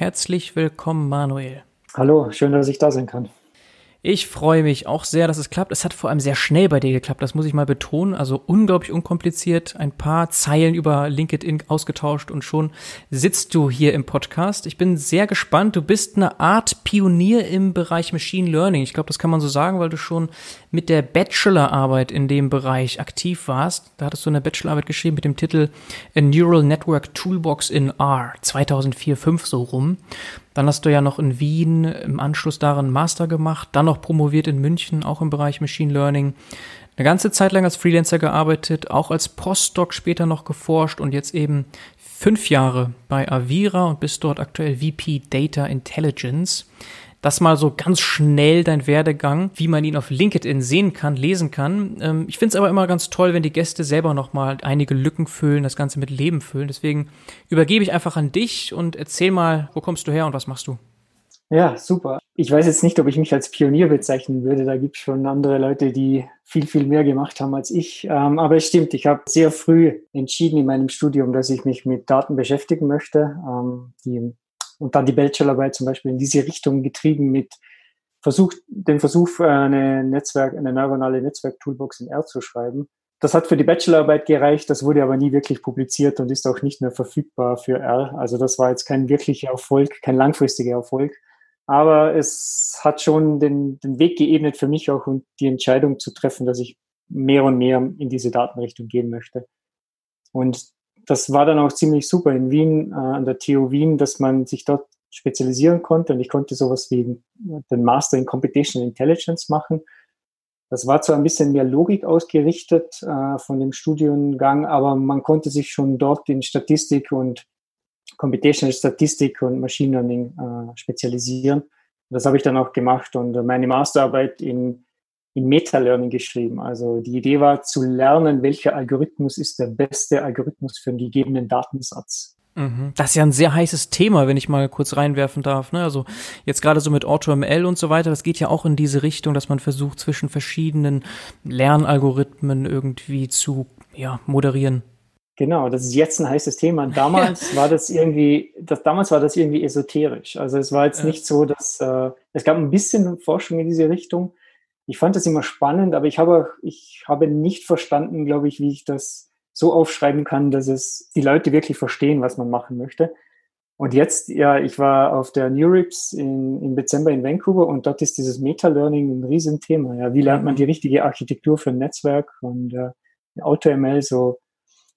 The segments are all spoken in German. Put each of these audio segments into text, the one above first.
Herzlich willkommen, Manuel. Hallo, schön, dass ich da sein kann. Ich freue mich auch sehr, dass es klappt. Es hat vor allem sehr schnell bei dir geklappt, das muss ich mal betonen. Also unglaublich unkompliziert, ein paar Zeilen über LinkedIn ausgetauscht und schon sitzt du hier im Podcast. Ich bin sehr gespannt. Du bist eine Art Pionier im Bereich Machine Learning. Ich glaube, das kann man so sagen, weil du schon mit der Bachelorarbeit in dem Bereich aktiv warst. Da hattest du eine Bachelorarbeit geschrieben mit dem Titel A Neural Network Toolbox in R 2004, 5 so rum. Dann hast du ja noch in Wien im Anschluss daran Master gemacht, dann noch promoviert in München, auch im Bereich Machine Learning. Eine ganze Zeit lang als Freelancer gearbeitet, auch als Postdoc später noch geforscht und jetzt eben fünf Jahre bei Avira und bist dort aktuell VP Data Intelligence. Das mal so ganz schnell dein Werdegang, wie man ihn auf LinkedIn sehen kann, lesen kann. Ähm, ich finde es aber immer ganz toll, wenn die Gäste selber nochmal einige Lücken füllen, das Ganze mit Leben füllen. Deswegen übergebe ich einfach an dich und erzähl mal, wo kommst du her und was machst du? Ja, super. Ich weiß jetzt nicht, ob ich mich als Pionier bezeichnen würde. Da gibt es schon andere Leute, die viel, viel mehr gemacht haben als ich. Ähm, aber es stimmt, ich habe sehr früh entschieden in meinem Studium, dass ich mich mit Daten beschäftigen möchte. Ähm, die und dann die Bachelorarbeit zum Beispiel in diese Richtung getrieben mit Versuch, den Versuch, äh, eine Netzwerk, eine neuronale Netzwerk-Toolbox in R zu schreiben. Das hat für die Bachelorarbeit gereicht, das wurde aber nie wirklich publiziert und ist auch nicht mehr verfügbar für R. Also das war jetzt kein wirklicher Erfolg, kein langfristiger Erfolg. Aber es hat schon den, den Weg geebnet für mich auch und die Entscheidung zu treffen, dass ich mehr und mehr in diese Datenrichtung gehen möchte. Und das war dann auch ziemlich super in Wien, äh, an der TU Wien, dass man sich dort spezialisieren konnte und ich konnte sowas wie den Master in Computational Intelligence machen. Das war zwar ein bisschen mehr Logik ausgerichtet äh, von dem Studiengang, aber man konnte sich schon dort in Statistik und Computational Statistik und Machine Learning äh, spezialisieren. Das habe ich dann auch gemacht und meine Masterarbeit in in Meta-Learning geschrieben. Also die Idee war zu lernen, welcher Algorithmus ist der beste Algorithmus für einen gegebenen Datensatz. Mhm. Das ist ja ein sehr heißes Thema, wenn ich mal kurz reinwerfen darf. Ne? Also jetzt gerade so mit AutoML und so weiter, das geht ja auch in diese Richtung, dass man versucht, zwischen verschiedenen Lernalgorithmen irgendwie zu ja, moderieren. Genau, das ist jetzt ein heißes Thema. Damals war das irgendwie, das, damals war das irgendwie esoterisch. Also es war jetzt ja. nicht so, dass äh, es gab ein bisschen Forschung in diese Richtung, ich fand das immer spannend, aber ich habe, ich habe nicht verstanden, glaube ich, wie ich das so aufschreiben kann, dass es die Leute wirklich verstehen, was man machen möchte. Und jetzt, ja, ich war auf der NeurIPS in, im Dezember in Vancouver und dort ist dieses Meta-Learning ein Riesenthema. Ja, wie lernt man die richtige Architektur für ein Netzwerk und äh, AutoML so,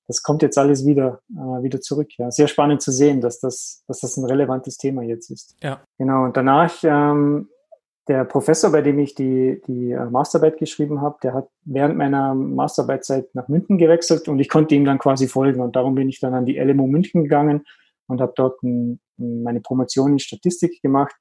das kommt jetzt alles wieder, äh, wieder zurück. Ja, sehr spannend zu sehen, dass das, dass das ein relevantes Thema jetzt ist. Ja. Genau. Und danach ähm, der Professor, bei dem ich die, die äh, Masterarbeit geschrieben habe, der hat während meiner Masterarbeitszeit nach München gewechselt und ich konnte ihm dann quasi folgen. Und darum bin ich dann an die LMU München gegangen und habe dort ein, meine Promotion in Statistik gemacht.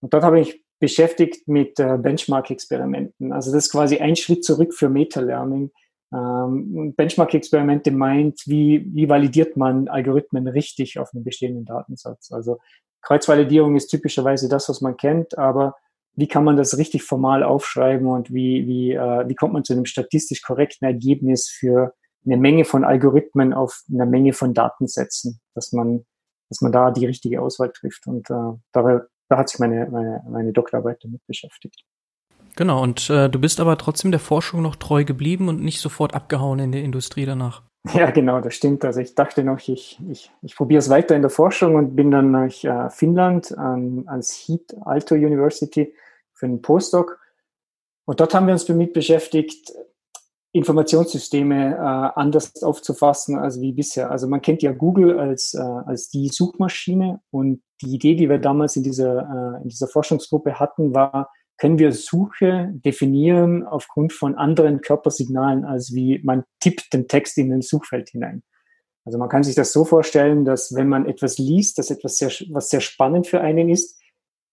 Und dort habe ich beschäftigt mit äh, Benchmark-Experimenten. Also das ist quasi ein Schritt zurück für Meta-Learning. Ähm, Benchmark-Experimente meint, wie, wie validiert man Algorithmen richtig auf einem bestehenden Datensatz. Also Kreuzvalidierung ist typischerweise das, was man kennt, aber wie kann man das richtig formal aufschreiben und wie, wie, äh, wie kommt man zu einem statistisch korrekten Ergebnis für eine Menge von Algorithmen auf eine Menge von Datensätzen, dass man, dass man da die richtige Auswahl trifft. Und äh, da, da hat sich meine, meine, meine Doktorarbeit damit beschäftigt. Genau, und äh, du bist aber trotzdem der Forschung noch treu geblieben und nicht sofort abgehauen in der Industrie danach. Ja, genau, das stimmt. Also ich dachte noch, ich, ich, ich probiere es weiter in der Forschung und bin dann nach äh, Finnland an, ans HEAT Alto University für einen Postdoc. Und dort haben wir uns damit beschäftigt, Informationssysteme äh, anders aufzufassen als wie bisher. Also man kennt ja Google als, äh, als die Suchmaschine und die Idee, die wir damals in dieser, äh, in dieser Forschungsgruppe hatten, war, können wir Suche definieren aufgrund von anderen Körpersignalen, als wie man tippt den Text in ein Suchfeld hinein. Also man kann sich das so vorstellen, dass wenn man etwas liest, das etwas sehr, was sehr spannend für einen ist,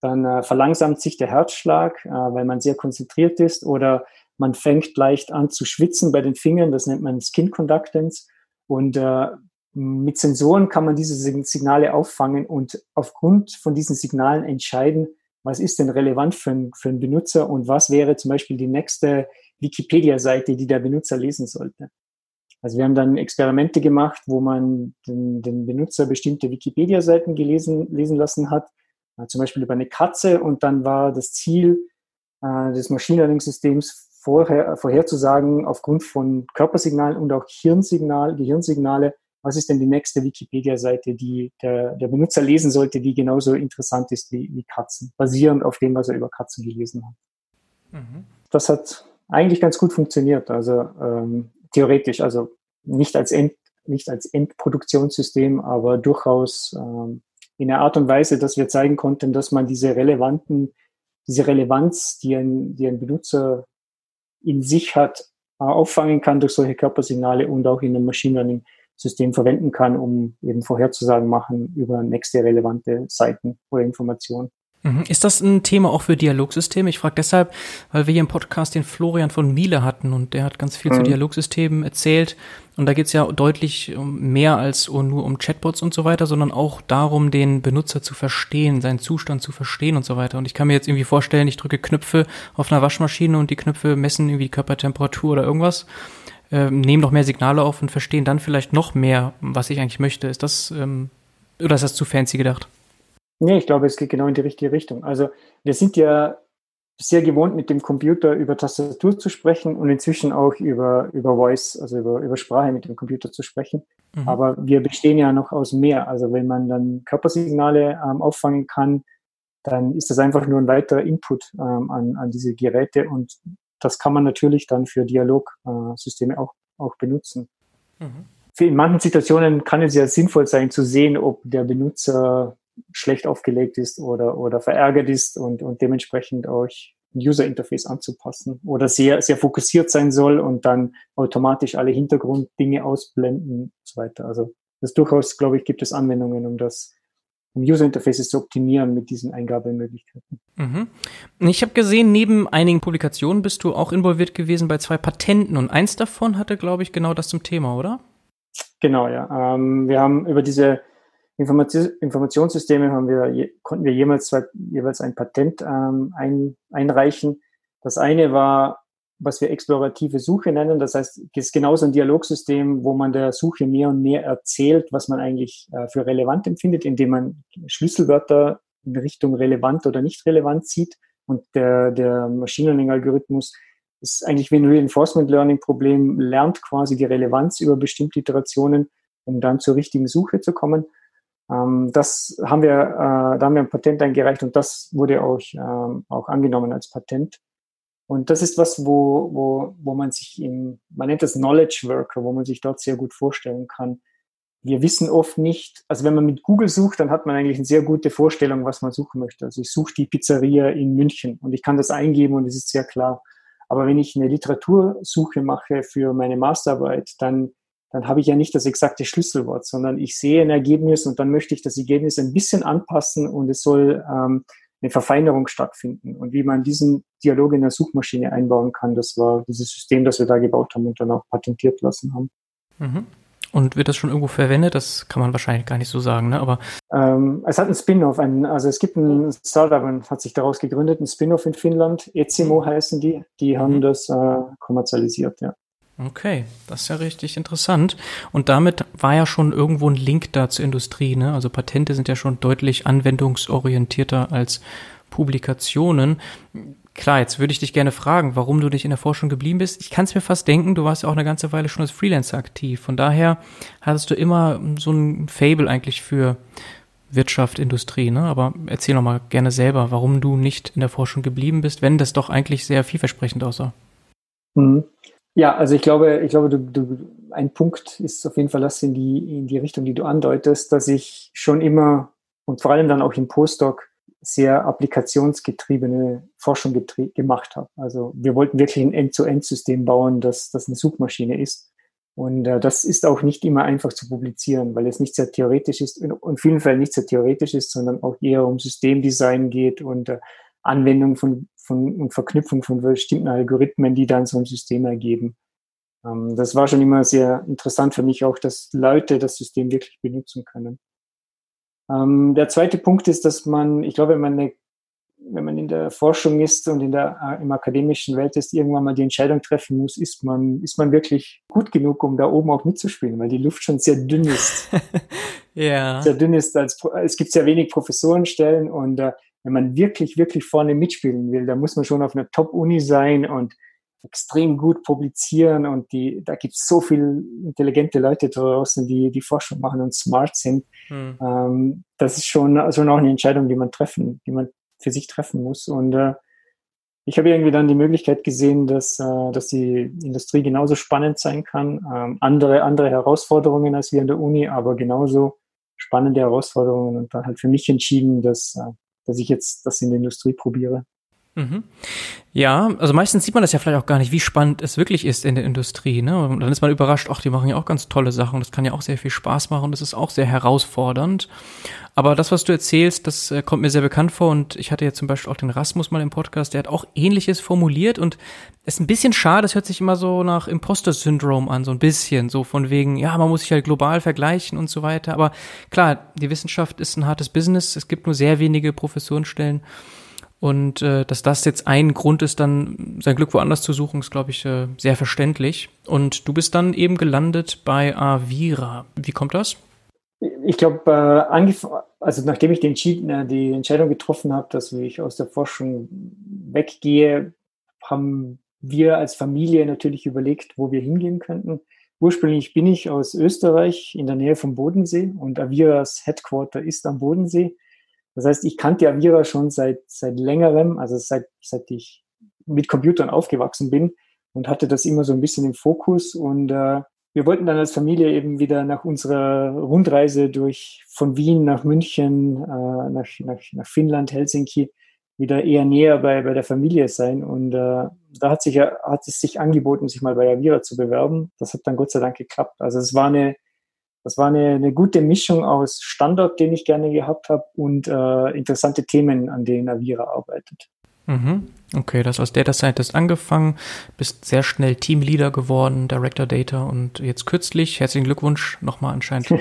dann äh, verlangsamt sich der Herzschlag, äh, weil man sehr konzentriert ist oder man fängt leicht an zu schwitzen bei den Fingern, das nennt man Skin Conductance und äh, mit Sensoren kann man diese Signale auffangen und aufgrund von diesen Signalen entscheiden, was ist denn relevant für, ein, für einen Benutzer und was wäre zum Beispiel die nächste Wikipedia-Seite, die der Benutzer lesen sollte. Also wir haben dann Experimente gemacht, wo man den, den Benutzer bestimmte Wikipedia-Seiten gelesen lesen lassen hat, zum Beispiel über eine Katze und dann war das Ziel äh, des Machine Learning-Systems vorher, vorherzusagen, aufgrund von Körpersignalen und auch Hirnsignal, Gehirnsignale, was ist denn die nächste Wikipedia-Seite, die der, der Benutzer lesen sollte, die genauso interessant ist wie, wie Katzen, basierend auf dem, was er über Katzen gelesen hat. Mhm. Das hat eigentlich ganz gut funktioniert, also ähm, theoretisch, also nicht als, End, nicht als Endproduktionssystem, aber durchaus ähm, in einer Art und Weise, dass wir zeigen konnten, dass man diese relevanten, diese Relevanz, die ein, die ein Benutzer in sich hat, auffangen kann durch solche Körpersignale und auch in einem Machine Learning System verwenden kann, um eben Vorherzusagen machen über nächste relevante Seiten oder Informationen. Mhm. Ist das ein Thema auch für Dialogsysteme? Ich frage deshalb, weil wir hier im Podcast den Florian von Miele hatten und der hat ganz viel mhm. zu Dialogsystemen erzählt. Und da geht es ja deutlich mehr als nur um Chatbots und so weiter, sondern auch darum, den Benutzer zu verstehen, seinen Zustand zu verstehen und so weiter. Und ich kann mir jetzt irgendwie vorstellen, ich drücke Knöpfe auf einer Waschmaschine und die Knöpfe messen irgendwie Körpertemperatur oder irgendwas, äh, nehmen noch mehr Signale auf und verstehen dann vielleicht noch mehr, was ich eigentlich möchte. Ist das, ähm, oder ist das zu fancy gedacht? Nee, ich glaube, es geht genau in die richtige Richtung. Also wir sind ja sehr gewohnt, mit dem Computer über Tastatur zu sprechen und inzwischen auch über, über Voice, also über, über Sprache mit dem Computer zu sprechen. Mhm. Aber wir bestehen ja noch aus mehr. Also wenn man dann Körpersignale ähm, auffangen kann, dann ist das einfach nur ein weiterer Input ähm, an, an diese Geräte und das kann man natürlich dann für Dialogsysteme äh, auch, auch benutzen. Mhm. in manchen Situationen kann es ja sinnvoll sein zu sehen, ob der Benutzer schlecht aufgelegt ist oder, oder verärgert ist und, und dementsprechend auch ein User Interface anzupassen oder sehr, sehr fokussiert sein soll und dann automatisch alle Hintergrunddinge ausblenden und so weiter. Also das durchaus, glaube ich, gibt es Anwendungen, um das um User Interfaces zu optimieren mit diesen Eingabemöglichkeiten. Mhm. Ich habe gesehen, neben einigen Publikationen bist du auch involviert gewesen bei zwei Patenten und eins davon hatte, glaube ich, genau das zum Thema, oder? Genau, ja. Ähm, wir haben über diese Informations Informationssysteme haben wir, konnten wir jemals zwei, jeweils ein Patent ähm, ein, einreichen. Das eine war, was wir explorative Suche nennen. Das heißt, es ist genauso ein Dialogsystem, wo man der Suche mehr und mehr erzählt, was man eigentlich äh, für relevant empfindet, indem man Schlüsselwörter in Richtung relevant oder nicht relevant sieht. Und der, der Machine Learning Algorithmus ist eigentlich wie ein Reinforcement Learning Problem, lernt quasi die Relevanz über bestimmte Iterationen, um dann zur richtigen Suche zu kommen. Ähm, das haben wir, äh, da haben wir ein Patent eingereicht und das wurde auch, ähm, auch angenommen als Patent. Und das ist was, wo, wo, wo man sich im, man nennt das Knowledge Worker, wo man sich dort sehr gut vorstellen kann. Wir wissen oft nicht, also wenn man mit Google sucht, dann hat man eigentlich eine sehr gute Vorstellung, was man suchen möchte. Also ich suche die Pizzeria in München und ich kann das eingeben und es ist sehr klar. Aber wenn ich eine Literatursuche mache für meine Masterarbeit, dann dann habe ich ja nicht das exakte Schlüsselwort, sondern ich sehe ein Ergebnis und dann möchte ich das Ergebnis ein bisschen anpassen und es soll ähm, eine Verfeinerung stattfinden. Und wie man diesen Dialog in der Suchmaschine einbauen kann, das war dieses System, das wir da gebaut haben und dann auch patentiert lassen haben. Mhm. Und wird das schon irgendwo verwendet? Das kann man wahrscheinlich gar nicht so sagen, ne? Aber ähm, es hat einen Spin-off, also es gibt ein Startup, hat sich daraus gegründet, ein Spin-off in Finnland, Ezimo mhm. heißen die, die haben mhm. das äh, kommerzialisiert, ja. Okay, das ist ja richtig interessant. Und damit war ja schon irgendwo ein Link da zur Industrie. Ne? Also Patente sind ja schon deutlich anwendungsorientierter als Publikationen. Klar, jetzt würde ich dich gerne fragen, warum du dich in der Forschung geblieben bist. Ich kann es mir fast denken, du warst ja auch eine ganze Weile schon als Freelancer aktiv. Von daher hattest du immer so ein Fable eigentlich für Wirtschaft, Industrie. Ne? Aber erzähl noch mal gerne selber, warum du nicht in der Forschung geblieben bist, wenn das doch eigentlich sehr vielversprechend aussah. Mhm. Ja, also ich glaube, ich glaube, du, du, ein Punkt ist auf jeden Fall das in die, in die Richtung, die du andeutest, dass ich schon immer und vor allem dann auch im Postdoc sehr applikationsgetriebene Forschung gemacht habe. Also wir wollten wirklich ein End-zu-End-System bauen, das, das eine Suchmaschine ist. Und äh, das ist auch nicht immer einfach zu publizieren, weil es nicht sehr theoretisch ist, in, in vielen Fällen nicht sehr theoretisch ist, sondern auch eher um Systemdesign geht und äh, Anwendung von, von und Verknüpfung von bestimmten Algorithmen, die dann so ein System ergeben. Ähm, das war schon immer sehr interessant für mich auch, dass Leute das System wirklich benutzen können. Ähm, der zweite Punkt ist, dass man, ich glaube, wenn man eine wenn man in der Forschung ist und in der, äh, im akademischen Welt ist, irgendwann mal die Entscheidung treffen muss, ist man, ist man wirklich gut genug, um da oben auch mitzuspielen, weil die Luft schon sehr dünn ist. ja. Sehr dünn ist, als, es gibt sehr wenig Professorenstellen und äh, wenn man wirklich, wirklich vorne mitspielen will, dann muss man schon auf einer Top-Uni sein und extrem gut publizieren und die, da gibt es so viele intelligente Leute draußen, die die Forschung machen und smart sind. Hm. Ähm, das ist schon, schon auch eine Entscheidung, die man treffen, die man für sich treffen muss. Und äh, ich habe irgendwie dann die Möglichkeit gesehen, dass, äh, dass die Industrie genauso spannend sein kann. Ähm, andere, andere Herausforderungen als wir in der Uni, aber genauso spannende Herausforderungen und dann halt für mich entschieden, dass, äh, dass ich jetzt das in der Industrie probiere. Mhm. Ja, also meistens sieht man das ja vielleicht auch gar nicht, wie spannend es wirklich ist in der Industrie. Ne? Und dann ist man überrascht, ach, die machen ja auch ganz tolle Sachen. Das kann ja auch sehr viel Spaß machen. Das ist auch sehr herausfordernd. Aber das, was du erzählst, das äh, kommt mir sehr bekannt vor. Und ich hatte ja zum Beispiel auch den Rasmus mal im Podcast, der hat auch Ähnliches formuliert. Und es ist ein bisschen schade, das hört sich immer so nach Imposter-Syndrom an, so ein bisschen. So von wegen, ja, man muss sich halt global vergleichen und so weiter. Aber klar, die Wissenschaft ist ein hartes Business. Es gibt nur sehr wenige Professorenstellen. Und äh, dass das jetzt ein Grund ist, dann sein Glück woanders zu suchen, ist, glaube ich, äh, sehr verständlich. Und du bist dann eben gelandet bei Avira. Wie kommt das? Ich glaube, äh, also nachdem ich äh, die Entscheidung getroffen habe, dass ich aus der Forschung weggehe, haben wir als Familie natürlich überlegt, wo wir hingehen könnten. Ursprünglich bin ich aus Österreich in der Nähe vom Bodensee und Aviras Headquarter ist am Bodensee. Das heißt, ich kannte Avira schon seit, seit längerem, also seit, seit ich mit Computern aufgewachsen bin und hatte das immer so ein bisschen im Fokus. Und äh, wir wollten dann als Familie eben wieder nach unserer Rundreise durch von Wien nach München, äh, nach, nach, nach Finnland, Helsinki, wieder eher näher bei, bei der Familie sein. Und äh, da hat, sich, hat es sich angeboten, sich mal bei Avira zu bewerben. Das hat dann Gott sei Dank geklappt. Also es war eine, das war eine, eine gute Mischung aus Standort, den ich gerne gehabt habe, und äh, interessante Themen, an denen Avira arbeitet. Mhm. Okay, das aus Data Scientist angefangen, bist sehr schnell Teamleader geworden, Director Data und jetzt kürzlich, herzlichen Glückwunsch, nochmal anscheinend,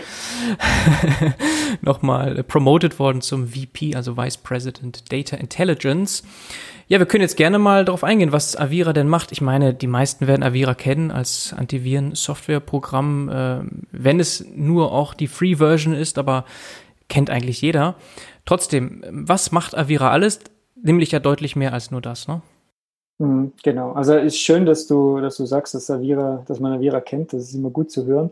nochmal promoted worden zum VP, also Vice President Data Intelligence. Ja, wir können jetzt gerne mal darauf eingehen, was Avira denn macht. Ich meine, die meisten werden Avira kennen als Antiviren-Software-Programm, äh, wenn es nur auch die Free-Version ist, aber kennt eigentlich jeder. Trotzdem, was macht Avira alles? Nämlich ja deutlich mehr als nur das, ne? Mhm, genau. Also ist schön, dass du, dass du sagst, dass Avira, dass man Avira kennt. Das ist immer gut zu hören.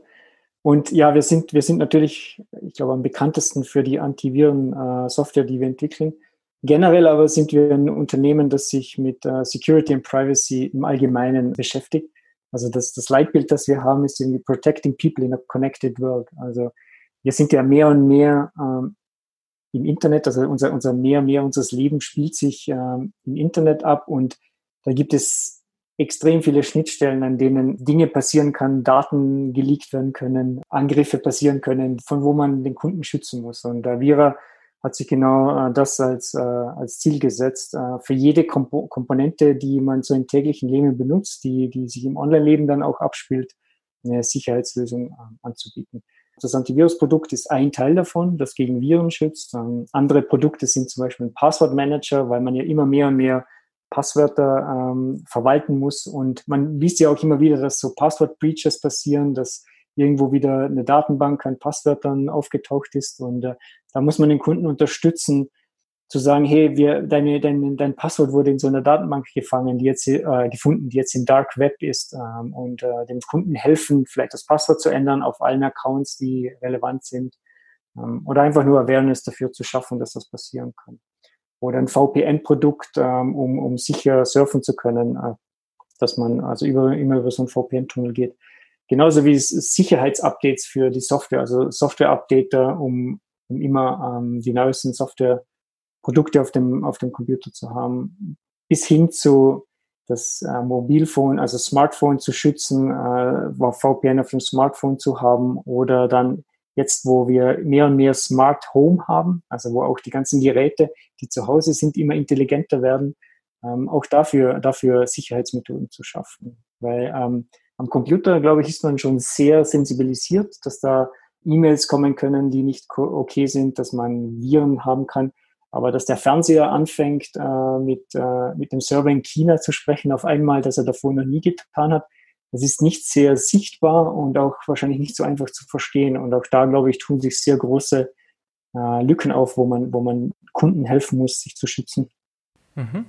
Und ja, wir sind, wir sind natürlich, ich glaube, am bekanntesten für die Antiviren-Software, äh, die wir entwickeln. Generell aber sind wir ein Unternehmen, das sich mit äh, Security and Privacy im Allgemeinen beschäftigt. Also das, das Leitbild, das wir haben, ist irgendwie Protecting People in a Connected World. Also wir sind ja mehr und mehr ähm, im Internet, also unser, unser mehr mehr unseres Lebens spielt sich ähm, im Internet ab und da gibt es extrem viele Schnittstellen, an denen Dinge passieren kann, Daten geleakt werden können, Angriffe passieren können, von wo man den Kunden schützen muss. Und da Vira hat sich genau äh, das als, äh, als Ziel gesetzt, äh, für jede Kompo Komponente, die man so im täglichen Leben benutzt, die, die sich im Online-Leben dann auch abspielt, eine Sicherheitslösung anzubieten. Das Antivirusprodukt ist ein Teil davon, das gegen Viren schützt. Ähm, andere Produkte sind zum Beispiel ein Passwortmanager, weil man ja immer mehr und mehr Passwörter ähm, verwalten muss. Und man liest ja auch immer wieder, dass so Passwort-Breaches passieren, dass irgendwo wieder eine Datenbank an Passwörtern aufgetaucht ist. Und äh, da muss man den Kunden unterstützen, zu sagen, hey, wir, deine, dein, dein Passwort wurde in so einer Datenbank gefangen, die jetzt äh, gefunden, die jetzt im Dark Web ist ähm, und äh, dem Kunden helfen, vielleicht das Passwort zu ändern auf allen Accounts, die relevant sind ähm, oder einfach nur Awareness dafür zu schaffen, dass das passieren kann. Oder ein VPN-Produkt, ähm, um, um sicher surfen zu können, äh, dass man also über, immer über so einen VPN-Tunnel geht. Genauso wie es Sicherheitsupdates für die Software, also Software-Updater, um, um immer ähm, die neuesten Software Produkte auf dem, auf dem Computer zu haben, bis hin zu, das äh, Mobilphone, also Smartphone zu schützen, äh, VPN auf dem Smartphone zu haben oder dann jetzt, wo wir mehr und mehr Smart Home haben, also wo auch die ganzen Geräte, die zu Hause sind, immer intelligenter werden, ähm, auch dafür, dafür Sicherheitsmethoden zu schaffen. Weil ähm, am Computer, glaube ich, ist man schon sehr sensibilisiert, dass da E-Mails kommen können, die nicht okay sind, dass man Viren haben kann. Aber dass der Fernseher anfängt, äh, mit, äh, mit dem Server in China zu sprechen, auf einmal, dass er davor noch nie getan hat, das ist nicht sehr sichtbar und auch wahrscheinlich nicht so einfach zu verstehen. Und auch da, glaube ich, tun sich sehr große äh, Lücken auf, wo man, wo man Kunden helfen muss, sich zu schützen. Mhm.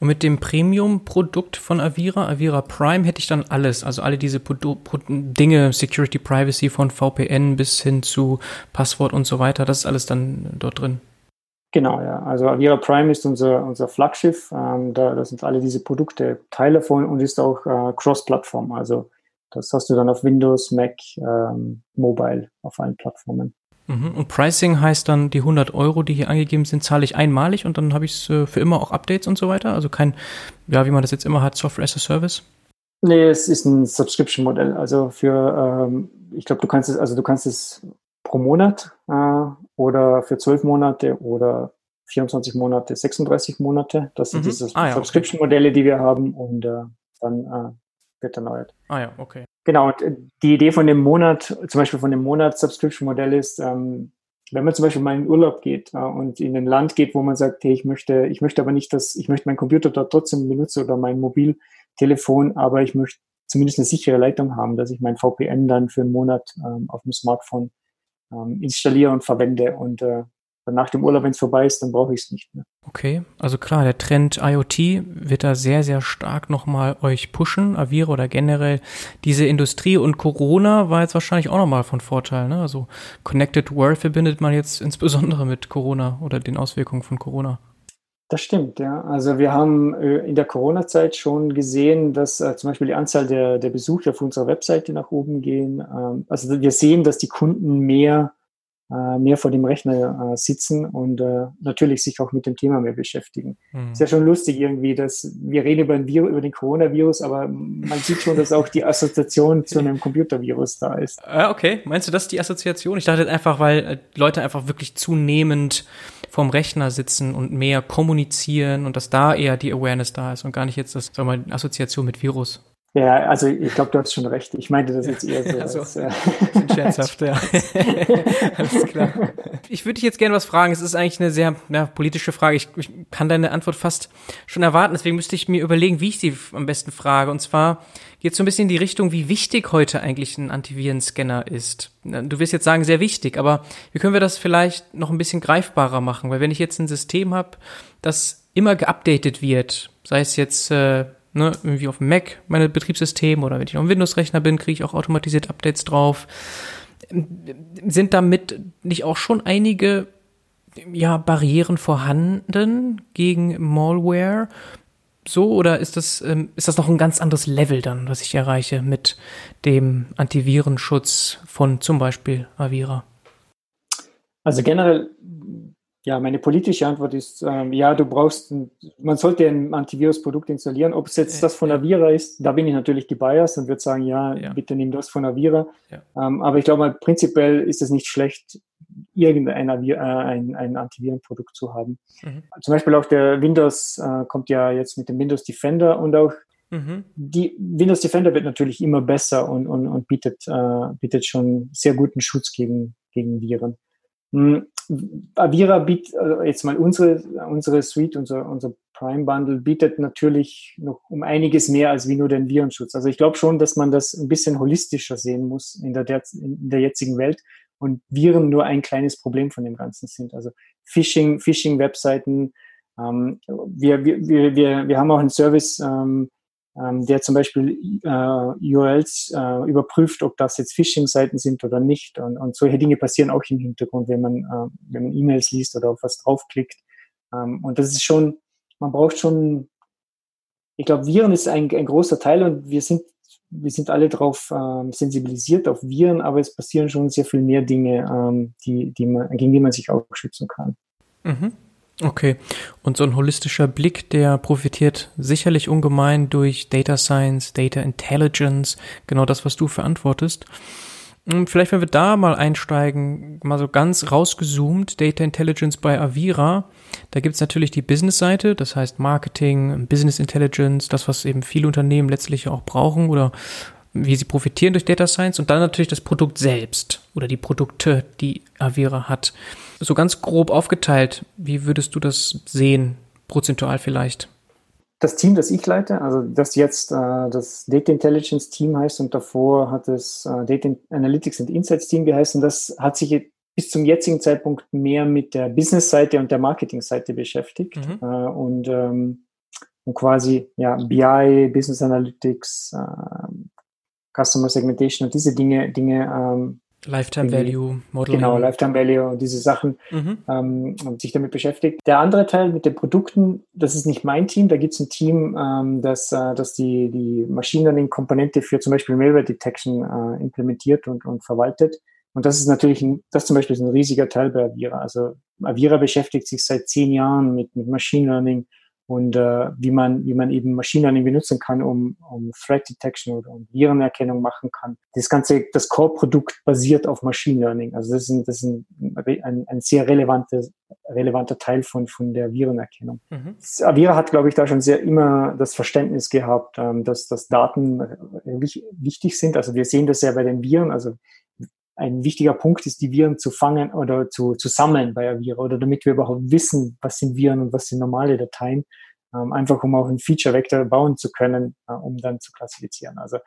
Und mit dem Premium-Produkt von Avira, Avira Prime, hätte ich dann alles. Also alle diese Pro Pro Dinge, Security, Privacy von VPN bis hin zu Passwort und so weiter. Das ist alles dann dort drin. Genau, ja. Also Avira Prime ist unser, unser Flaggschiff. Ähm, da, da sind alle diese Produkte Teil davon und ist auch äh, Cross-Plattform. Also das hast du dann auf Windows, Mac, ähm, Mobile, auf allen Plattformen. Mhm. Und Pricing heißt dann, die 100 Euro, die hier angegeben sind, zahle ich einmalig und dann habe ich es äh, für immer auch Updates und so weiter? Also kein, ja, wie man das jetzt immer hat, Software as a Service? Nee, es ist ein Subscription-Modell. Also für, ähm, ich glaube, du kannst es, also du kannst es pro Monat äh, oder für 12 Monate oder 24 Monate, 36 Monate. Das sind mhm. diese ah, ja, Subscription-Modelle, okay. die wir haben und äh, dann äh, wird erneuert. Ah ja, okay. Genau, und äh, die Idee von dem Monat, zum Beispiel von dem Monats-Subscription-Modell ist, ähm, wenn man zum Beispiel mal in Urlaub geht äh, und in ein Land geht, wo man sagt, hey, ich möchte, ich möchte aber nicht, dass ich möchte meinen Computer dort trotzdem benutzen oder mein Mobiltelefon, aber ich möchte zumindest eine sichere Leitung haben, dass ich mein VPN dann für einen Monat ähm, auf dem Smartphone ähm, installiere und verwende. Und äh, nach dem Urlaub, wenn es vorbei ist, dann brauche ich es nicht mehr. Okay, also klar, der Trend IoT wird da sehr, sehr stark nochmal euch pushen, Avira oder generell diese Industrie und Corona war jetzt wahrscheinlich auch nochmal von Vorteil. Ne? Also Connected World verbindet man jetzt insbesondere mit Corona oder den Auswirkungen von Corona. Das stimmt, ja. Also wir haben äh, in der Corona-Zeit schon gesehen, dass äh, zum Beispiel die Anzahl der, der Besucher auf unserer Webseite nach oben gehen. Ähm, also wir sehen, dass die Kunden mehr mehr vor dem Rechner äh, sitzen und äh, natürlich sich auch mit dem Thema mehr beschäftigen. Mhm. Ist ja schon lustig irgendwie, dass wir reden über, Virus, über den Coronavirus, aber man sieht schon, dass auch die Assoziation zu einem Computervirus da ist. Ah, okay, meinst du das die Assoziation? Ich dachte einfach, weil Leute einfach wirklich zunehmend vorm Rechner sitzen und mehr kommunizieren und dass da eher die Awareness da ist und gar nicht jetzt das, sagen wir mal, Assoziation mit Virus. Ja, also ich glaube, du hast schon recht. Ich meinte das jetzt eher so. Also, als, äh, scherzhaft, ja. Alles klar. Ich würde dich jetzt gerne was fragen. Es ist eigentlich eine sehr ja, politische Frage. Ich, ich kann deine Antwort fast schon erwarten. Deswegen müsste ich mir überlegen, wie ich sie am besten frage. Und zwar geht es so ein bisschen in die Richtung, wie wichtig heute eigentlich ein Antivirenscanner ist. Du wirst jetzt sagen, sehr wichtig, aber wie können wir das vielleicht noch ein bisschen greifbarer machen? Weil wenn ich jetzt ein System habe, das immer geupdatet wird, sei es jetzt äh, ne, irgendwie auf dem Mac meine Betriebssystem oder wenn ich auf dem Windows-Rechner bin, kriege ich auch automatisiert Updates drauf. Sind damit nicht auch schon einige ja, Barrieren vorhanden gegen Malware? So oder ist das, ähm, ist das noch ein ganz anderes Level dann, was ich erreiche mit dem Antivirenschutz von zum Beispiel Avira? Also generell ja, meine politische Antwort ist, ähm, ja, du brauchst, ein, man sollte ein Antivirus-Produkt installieren. Ob es jetzt das von Avira ist, da bin ich natürlich gebiased und würde sagen, ja, ja, bitte nimm das von Avira. Ja. Ähm, aber ich glaube prinzipiell ist es nicht schlecht, irgendein äh, ein, ein Antivirenprodukt zu haben. Mhm. Zum Beispiel auch der Windows äh, kommt ja jetzt mit dem Windows Defender und auch mhm. die Windows Defender wird natürlich immer besser und, und, und bietet, äh, bietet schon sehr guten Schutz gegen, gegen Viren. Avira bietet, also jetzt mal unsere, unsere Suite, unser, unser Prime Bundle bietet natürlich noch um einiges mehr als wie nur den Virenschutz. Also ich glaube schon, dass man das ein bisschen holistischer sehen muss in der, der, in der jetzigen Welt und Viren nur ein kleines Problem von dem Ganzen sind. Also Phishing, Phishing-Webseiten, ähm, wir, wir, wir, wir haben auch einen Service, ähm, ähm, der zum Beispiel äh, URLs äh, überprüft, ob das jetzt Phishing-Seiten sind oder nicht. Und, und solche Dinge passieren auch im Hintergrund, wenn man, äh, wenn man E-Mails liest oder auf was draufklickt. Ähm, und das ist schon, man braucht schon, ich glaube, Viren ist ein, ein großer Teil und wir sind wir sind alle darauf ähm, sensibilisiert auf Viren, aber es passieren schon sehr viel mehr Dinge, ähm, die, die man, gegen die man sich auch schützen kann. Mhm. Okay. Und so ein holistischer Blick, der profitiert sicherlich ungemein durch Data Science, Data Intelligence, genau das, was du verantwortest. Hm, vielleicht, wenn wir da mal einsteigen, mal so ganz rausgezoomt, Data Intelligence bei Avira. Da gibt's natürlich die Business-Seite, das heißt Marketing, Business Intelligence, das, was eben viele Unternehmen letztlich auch brauchen oder wie sie profitieren durch Data Science und dann natürlich das Produkt selbst oder die Produkte, die Avira hat. So ganz grob aufgeteilt, wie würdest du das sehen, prozentual vielleicht? Das Team, das ich leite, also das jetzt äh, das Data Intelligence Team heißt und davor hat es äh, Data Analytics and Insights Team geheißen, das hat sich bis zum jetzigen Zeitpunkt mehr mit der Business-Seite und der Marketing-Seite beschäftigt mhm. äh, und, ähm, und quasi ja BI, Business Analytics, äh, Customer Segmentation und diese Dinge, Dinge ähm, Lifetime Value, Modeling. Genau, Lifetime Value und diese Sachen mhm. ähm, und sich damit beschäftigt. Der andere Teil mit den Produkten, das ist nicht mein Team, da gibt es ein Team, ähm, das, äh, das die, die Machine Learning-Komponente für zum Beispiel Malware Detection äh, implementiert und, und verwaltet. Und das ist natürlich, ein, das zum Beispiel ist ein riesiger Teil bei Avira. Also Avira beschäftigt sich seit zehn Jahren mit, mit Machine Learning, und äh, wie man wie man eben Machine Learning benutzen kann, um, um Threat Detection oder um Virenerkennung machen kann. Das ganze das Core-Produkt basiert auf Machine Learning. Also das ist ein, das ist ein, ein, ein sehr relevanter relevanter Teil von von der Virenerkennung. Mhm. Avira hat, glaube ich, da schon sehr immer das Verständnis gehabt, ähm, dass dass Daten wichtig sind. Also wir sehen das ja bei den Viren. Also ein wichtiger Punkt ist, die Viren zu fangen oder zu, zu sammeln bei Avira oder damit wir überhaupt wissen, was sind Viren und was sind normale Dateien, ähm, einfach um auch einen Feature-Vektor bauen zu können, äh, um dann zu klassifizieren. Also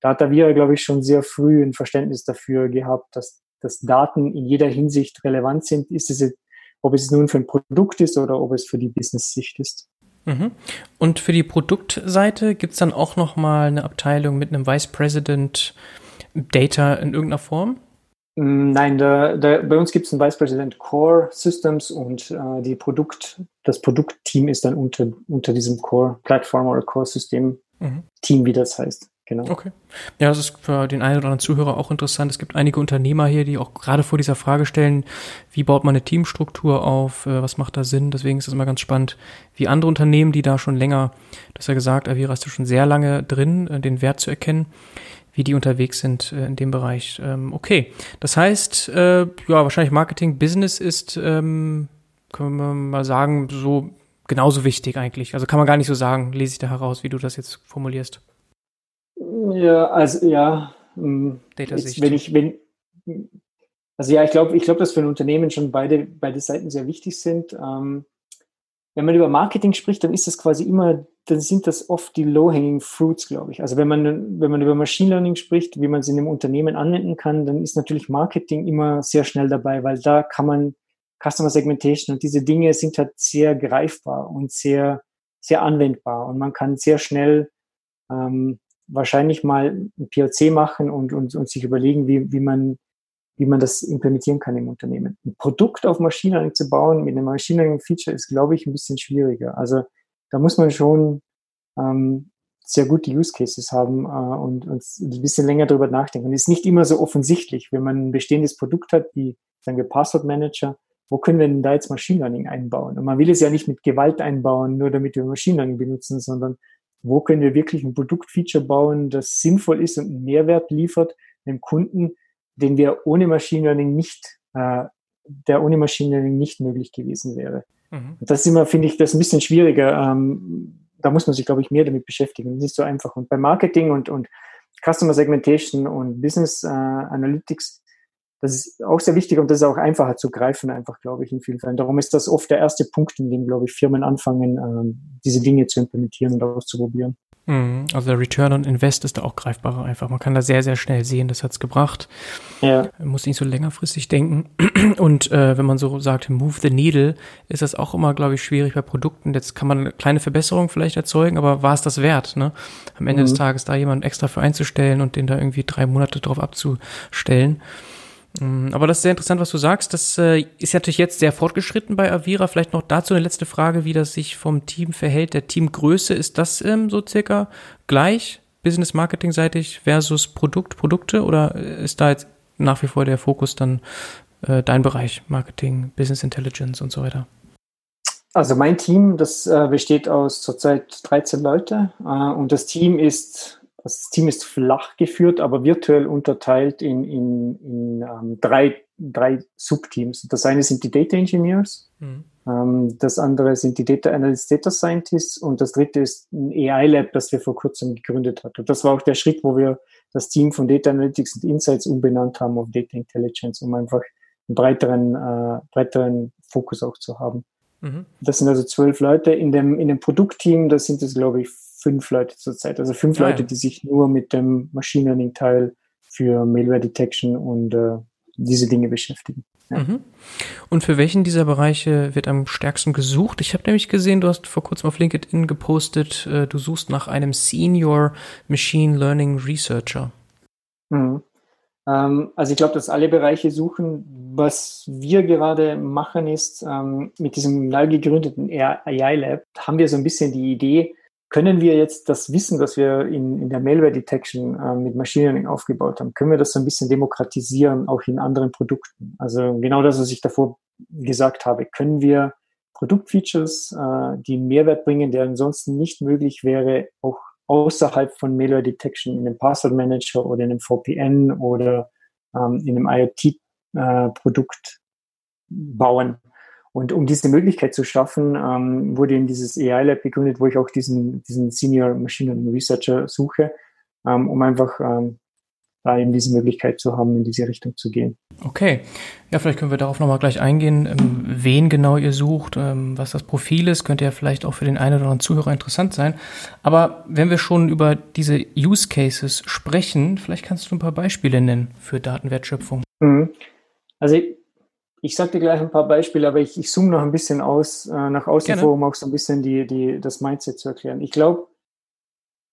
da hat Avira, glaube ich, schon sehr früh ein Verständnis dafür gehabt, dass, dass Daten in jeder Hinsicht relevant sind. Ist es, ob es nun für ein Produkt ist oder ob es für die Business-Sicht ist. Mhm. Und für die Produktseite gibt es dann auch nochmal eine Abteilung mit einem Vice President Data in irgendeiner Form? Mm, nein, da, da, bei uns gibt es einen Vice President Core Systems und äh, die Produkt, das Produktteam ist dann unter, unter diesem Core Plattform oder Core System mhm. Team, wie das heißt. Genau. Okay. Ja, das ist für den einen oder anderen Zuhörer auch interessant. Es gibt einige Unternehmer hier, die auch gerade vor dieser Frage stellen, wie baut man eine Teamstruktur auf, äh, was macht da Sinn? Deswegen ist es immer ganz spannend, wie andere Unternehmen, die da schon länger, das ja gesagt, Avira ist ja schon sehr lange drin, äh, den Wert zu erkennen wie die unterwegs sind äh, in dem Bereich. Ähm, okay, das heißt, äh, ja, wahrscheinlich Marketing Business ist, ähm, können wir mal sagen, so genauso wichtig eigentlich. Also kann man gar nicht so sagen, lese ich da heraus, wie du das jetzt formulierst. Ja, also ja. Ähm, Data-Sicht. Wenn ich, wenn, also ja, ich glaube, ich glaube, dass für ein Unternehmen schon beide, beide Seiten sehr wichtig sind. Ähm, wenn man über Marketing spricht, dann ist das quasi immer, dann sind das oft die low-hanging fruits, glaube ich. Also wenn man, wenn man über Machine Learning spricht, wie man es in einem Unternehmen anwenden kann, dann ist natürlich Marketing immer sehr schnell dabei, weil da kann man Customer Segmentation und diese Dinge sind halt sehr greifbar und sehr, sehr anwendbar und man kann sehr schnell ähm, wahrscheinlich mal ein POC machen und, und, und sich überlegen, wie, wie man wie man das implementieren kann im Unternehmen. Ein Produkt auf Machine Learning zu bauen mit einem Machine Learning Feature ist, glaube ich, ein bisschen schwieriger. Also da muss man schon ähm, sehr gute Use Cases haben äh, und, und ein bisschen länger darüber nachdenken. Und es ist nicht immer so offensichtlich, wenn man ein bestehendes Produkt hat, wie sagen wir Password Manager, wo können wir denn da jetzt Machine Learning einbauen? Und man will es ja nicht mit Gewalt einbauen, nur damit wir Machine Learning benutzen, sondern wo können wir wirklich ein Produktfeature bauen, das sinnvoll ist und einen Mehrwert liefert dem Kunden, den wir ohne Machine Learning nicht, äh, der ohne Machine Learning nicht möglich gewesen wäre. Mhm. Das ist immer, finde ich, das ein bisschen schwieriger. Ähm, da muss man sich, glaube ich, mehr damit beschäftigen. Das ist nicht so einfach. Und bei Marketing und, und Customer Segmentation und Business äh, Analytics, das ist auch sehr wichtig und das ist auch einfacher zu greifen, einfach, glaube ich, in vielen Fällen. Darum ist das oft der erste Punkt, in dem, glaube ich, Firmen anfangen, ähm, diese Dinge zu implementieren und auszuprobieren. Mhm. Also der Return on Invest ist da auch greifbarer einfach. Man kann da sehr, sehr schnell sehen, das hat's gebracht. Ja. Man muss nicht so längerfristig denken. Und äh, wenn man so sagt, move the needle, ist das auch immer, glaube ich, schwierig bei Produkten. Jetzt kann man eine kleine Verbesserung vielleicht erzeugen, aber war es das wert, ne? Am Ende mhm. des Tages da jemanden extra für einzustellen und den da irgendwie drei Monate drauf abzustellen. Mm, aber das ist sehr interessant, was du sagst. Das äh, ist natürlich jetzt sehr fortgeschritten bei Avira. Vielleicht noch dazu eine letzte Frage, wie das sich vom Team verhält. Der Teamgröße, ist das ähm, so circa gleich, Business Marketing seitig versus Produkt, Produkte? Oder ist da jetzt nach wie vor der Fokus dann äh, dein Bereich, Marketing, Business Intelligence und so weiter? Also mein Team, das äh, besteht aus zurzeit 13 Leute äh, und das Team ist, das Team ist flach geführt, aber virtuell unterteilt in, in, in ähm, drei, drei Subteams. Das eine sind die Data Engineers, mhm. ähm, das andere sind die Data Analysts, Data Scientists und das dritte ist ein AI Lab, das wir vor kurzem gegründet haben. Und das war auch der Schritt, wo wir das Team von Data Analytics und Insights umbenannt haben auf Data Intelligence, um einfach einen breiteren, äh, breiteren Fokus auch zu haben. Mhm. Das sind also zwölf Leute. In dem, in dem Produktteam, das sind es, glaube ich, fünf Leute zurzeit. Also fünf ah, Leute, ja. die sich nur mit dem Machine Learning Teil für Malware Detection und äh, diese Dinge beschäftigen. Ja. Mhm. Und für welchen dieser Bereiche wird am stärksten gesucht? Ich habe nämlich gesehen, du hast vor kurzem auf LinkedIn gepostet, äh, du suchst nach einem Senior Machine Learning Researcher. Mhm. Ähm, also ich glaube, dass alle Bereiche suchen. Was wir gerade machen ist, ähm, mit diesem neu gegründeten AI Lab haben wir so ein bisschen die Idee, können wir jetzt das Wissen, das wir in, in der Malware Detection äh, mit Machine Learning aufgebaut haben, können wir das so ein bisschen demokratisieren, auch in anderen Produkten? Also genau das, was ich davor gesagt habe, können wir Produktfeatures, äh, die einen Mehrwert bringen, der ansonsten nicht möglich wäre, auch außerhalb von Malware Detection in einem Password Manager oder in einem VPN oder ähm, in einem IoT-Produkt äh, bauen. Und um diese Möglichkeit zu schaffen, ähm, wurde in dieses AI Lab gegründet, wo ich auch diesen, diesen Senior Machine Learning Researcher suche, ähm, um einfach ähm, da eben diese Möglichkeit zu haben, in diese Richtung zu gehen. Okay. Ja, vielleicht können wir darauf nochmal gleich eingehen, ähm, wen genau ihr sucht, ähm, was das Profil ist, könnte ja vielleicht auch für den einen oder anderen Zuhörer interessant sein. Aber wenn wir schon über diese Use Cases sprechen, vielleicht kannst du ein paar Beispiele nennen für Datenwertschöpfung. Mhm. Also ich, ich sage dir gleich ein paar Beispiele, aber ich, ich zoome noch ein bisschen aus, äh, nach außen Gerne. vor, um auch so ein bisschen die, die, das Mindset zu erklären. Ich glaube,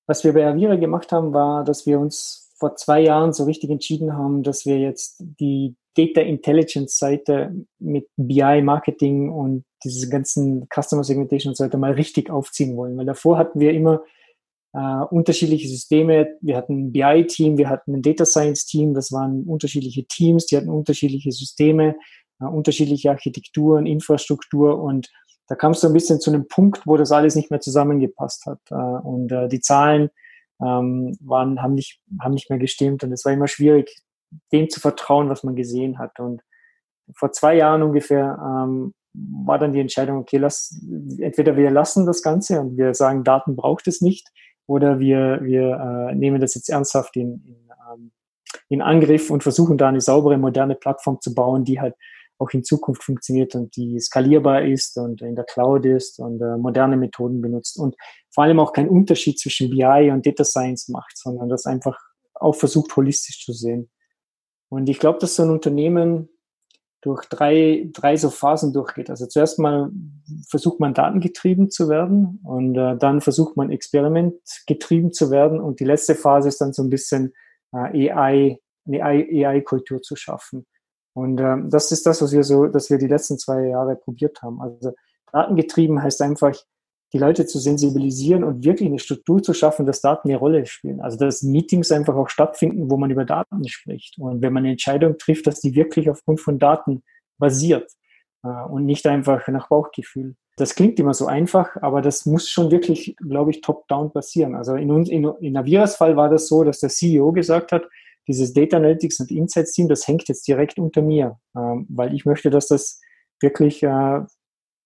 was wir bei Avira gemacht haben, war, dass wir uns vor zwei Jahren so richtig entschieden haben, dass wir jetzt die Data Intelligence Seite mit BI Marketing und diese ganzen Customer Segmentation und so weiter mal richtig aufziehen wollen. Weil davor hatten wir immer äh, unterschiedliche Systeme. Wir hatten ein BI-Team, wir hatten ein Data Science-Team, das waren unterschiedliche Teams, die hatten unterschiedliche Systeme, unterschiedliche Architekturen, Infrastruktur und da kam es so ein bisschen zu einem Punkt, wo das alles nicht mehr zusammengepasst hat. Äh, und äh, die Zahlen ähm, waren, haben, nicht, haben nicht mehr gestimmt und es war immer schwierig, dem zu vertrauen, was man gesehen hat. Und vor zwei Jahren ungefähr ähm, war dann die Entscheidung, okay, lass, entweder wir lassen das Ganze und wir sagen, Daten braucht es nicht, oder wir, wir äh, nehmen das jetzt ernsthaft in, in, ähm, in Angriff und versuchen da eine saubere, moderne Plattform zu bauen, die halt auch in Zukunft funktioniert und die skalierbar ist und in der Cloud ist und äh, moderne Methoden benutzt und vor allem auch keinen Unterschied zwischen BI und Data Science macht, sondern das einfach auch versucht, holistisch zu sehen. Und ich glaube, dass so ein Unternehmen durch drei, drei so Phasen durchgeht. Also zuerst mal versucht man datengetrieben zu werden und äh, dann versucht man experimentgetrieben zu werden und die letzte Phase ist dann so ein bisschen äh, AI, eine AI-Kultur zu schaffen. Und ähm, das ist das, was wir so, dass wir die letzten zwei Jahre probiert haben. Also datengetrieben heißt einfach, die Leute zu sensibilisieren und wirklich eine Struktur zu schaffen, dass Daten eine Rolle spielen. Also dass Meetings einfach auch stattfinden, wo man über Daten spricht. Und wenn man eine Entscheidung trifft, dass die wirklich aufgrund von Daten basiert äh, und nicht einfach nach Bauchgefühl. Das klingt immer so einfach, aber das muss schon wirklich, glaube ich, top-down passieren. Also in, uns, in, in Naviras Fall war das so, dass der CEO gesagt hat, dieses Data Analytics und Insights Team, das hängt jetzt direkt unter mir, ähm, weil ich möchte, dass das wirklich äh,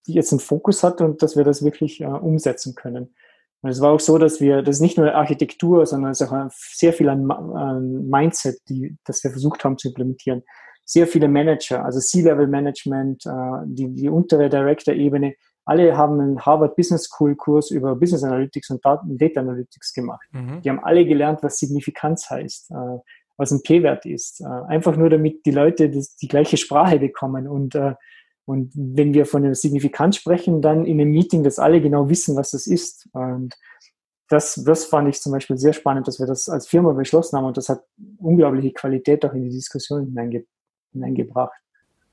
jetzt einen Fokus hat und dass wir das wirklich äh, umsetzen können. Und es war auch so, dass wir, das ist nicht nur Architektur, sondern es ist auch sehr viel an, an Mindset, die, das wir versucht haben zu implementieren. Sehr viele Manager, also C-Level-Management, äh, die, die untere Director-Ebene, alle haben einen Harvard Business School Kurs über Business Analytics und Data Analytics gemacht. Mhm. Die haben alle gelernt, was Signifikanz heißt. Äh, was ein P-Wert ist. Äh, einfach nur, damit die Leute die gleiche Sprache bekommen. Und, äh, und wenn wir von einer Signifikanz sprechen, dann in einem Meeting, dass alle genau wissen, was das ist. Und das, das fand ich zum Beispiel sehr spannend, dass wir das als Firma beschlossen haben. Und das hat unglaubliche Qualität auch in die Diskussion hineinge hineingebracht.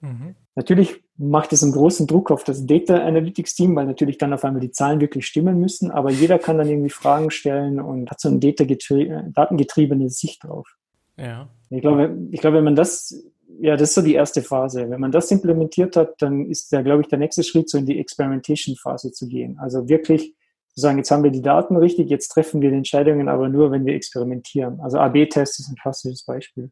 Mhm. Natürlich macht es einen großen Druck auf das Data Analytics Team, weil natürlich dann auf einmal die Zahlen wirklich stimmen müssen, aber jeder kann dann irgendwie Fragen stellen und hat so eine datengetriebene Sicht drauf. Ja. Ich glaube, ich glaube, wenn man das ja, das ist so die erste Phase. Wenn man das implementiert hat, dann ist da, glaube ich, der nächste Schritt, so in die Experimentation-Phase zu gehen. Also wirklich zu sagen, jetzt haben wir die Daten richtig, jetzt treffen wir die Entscheidungen aber nur, wenn wir experimentieren. Also AB-Test ist ein klassisches Beispiel.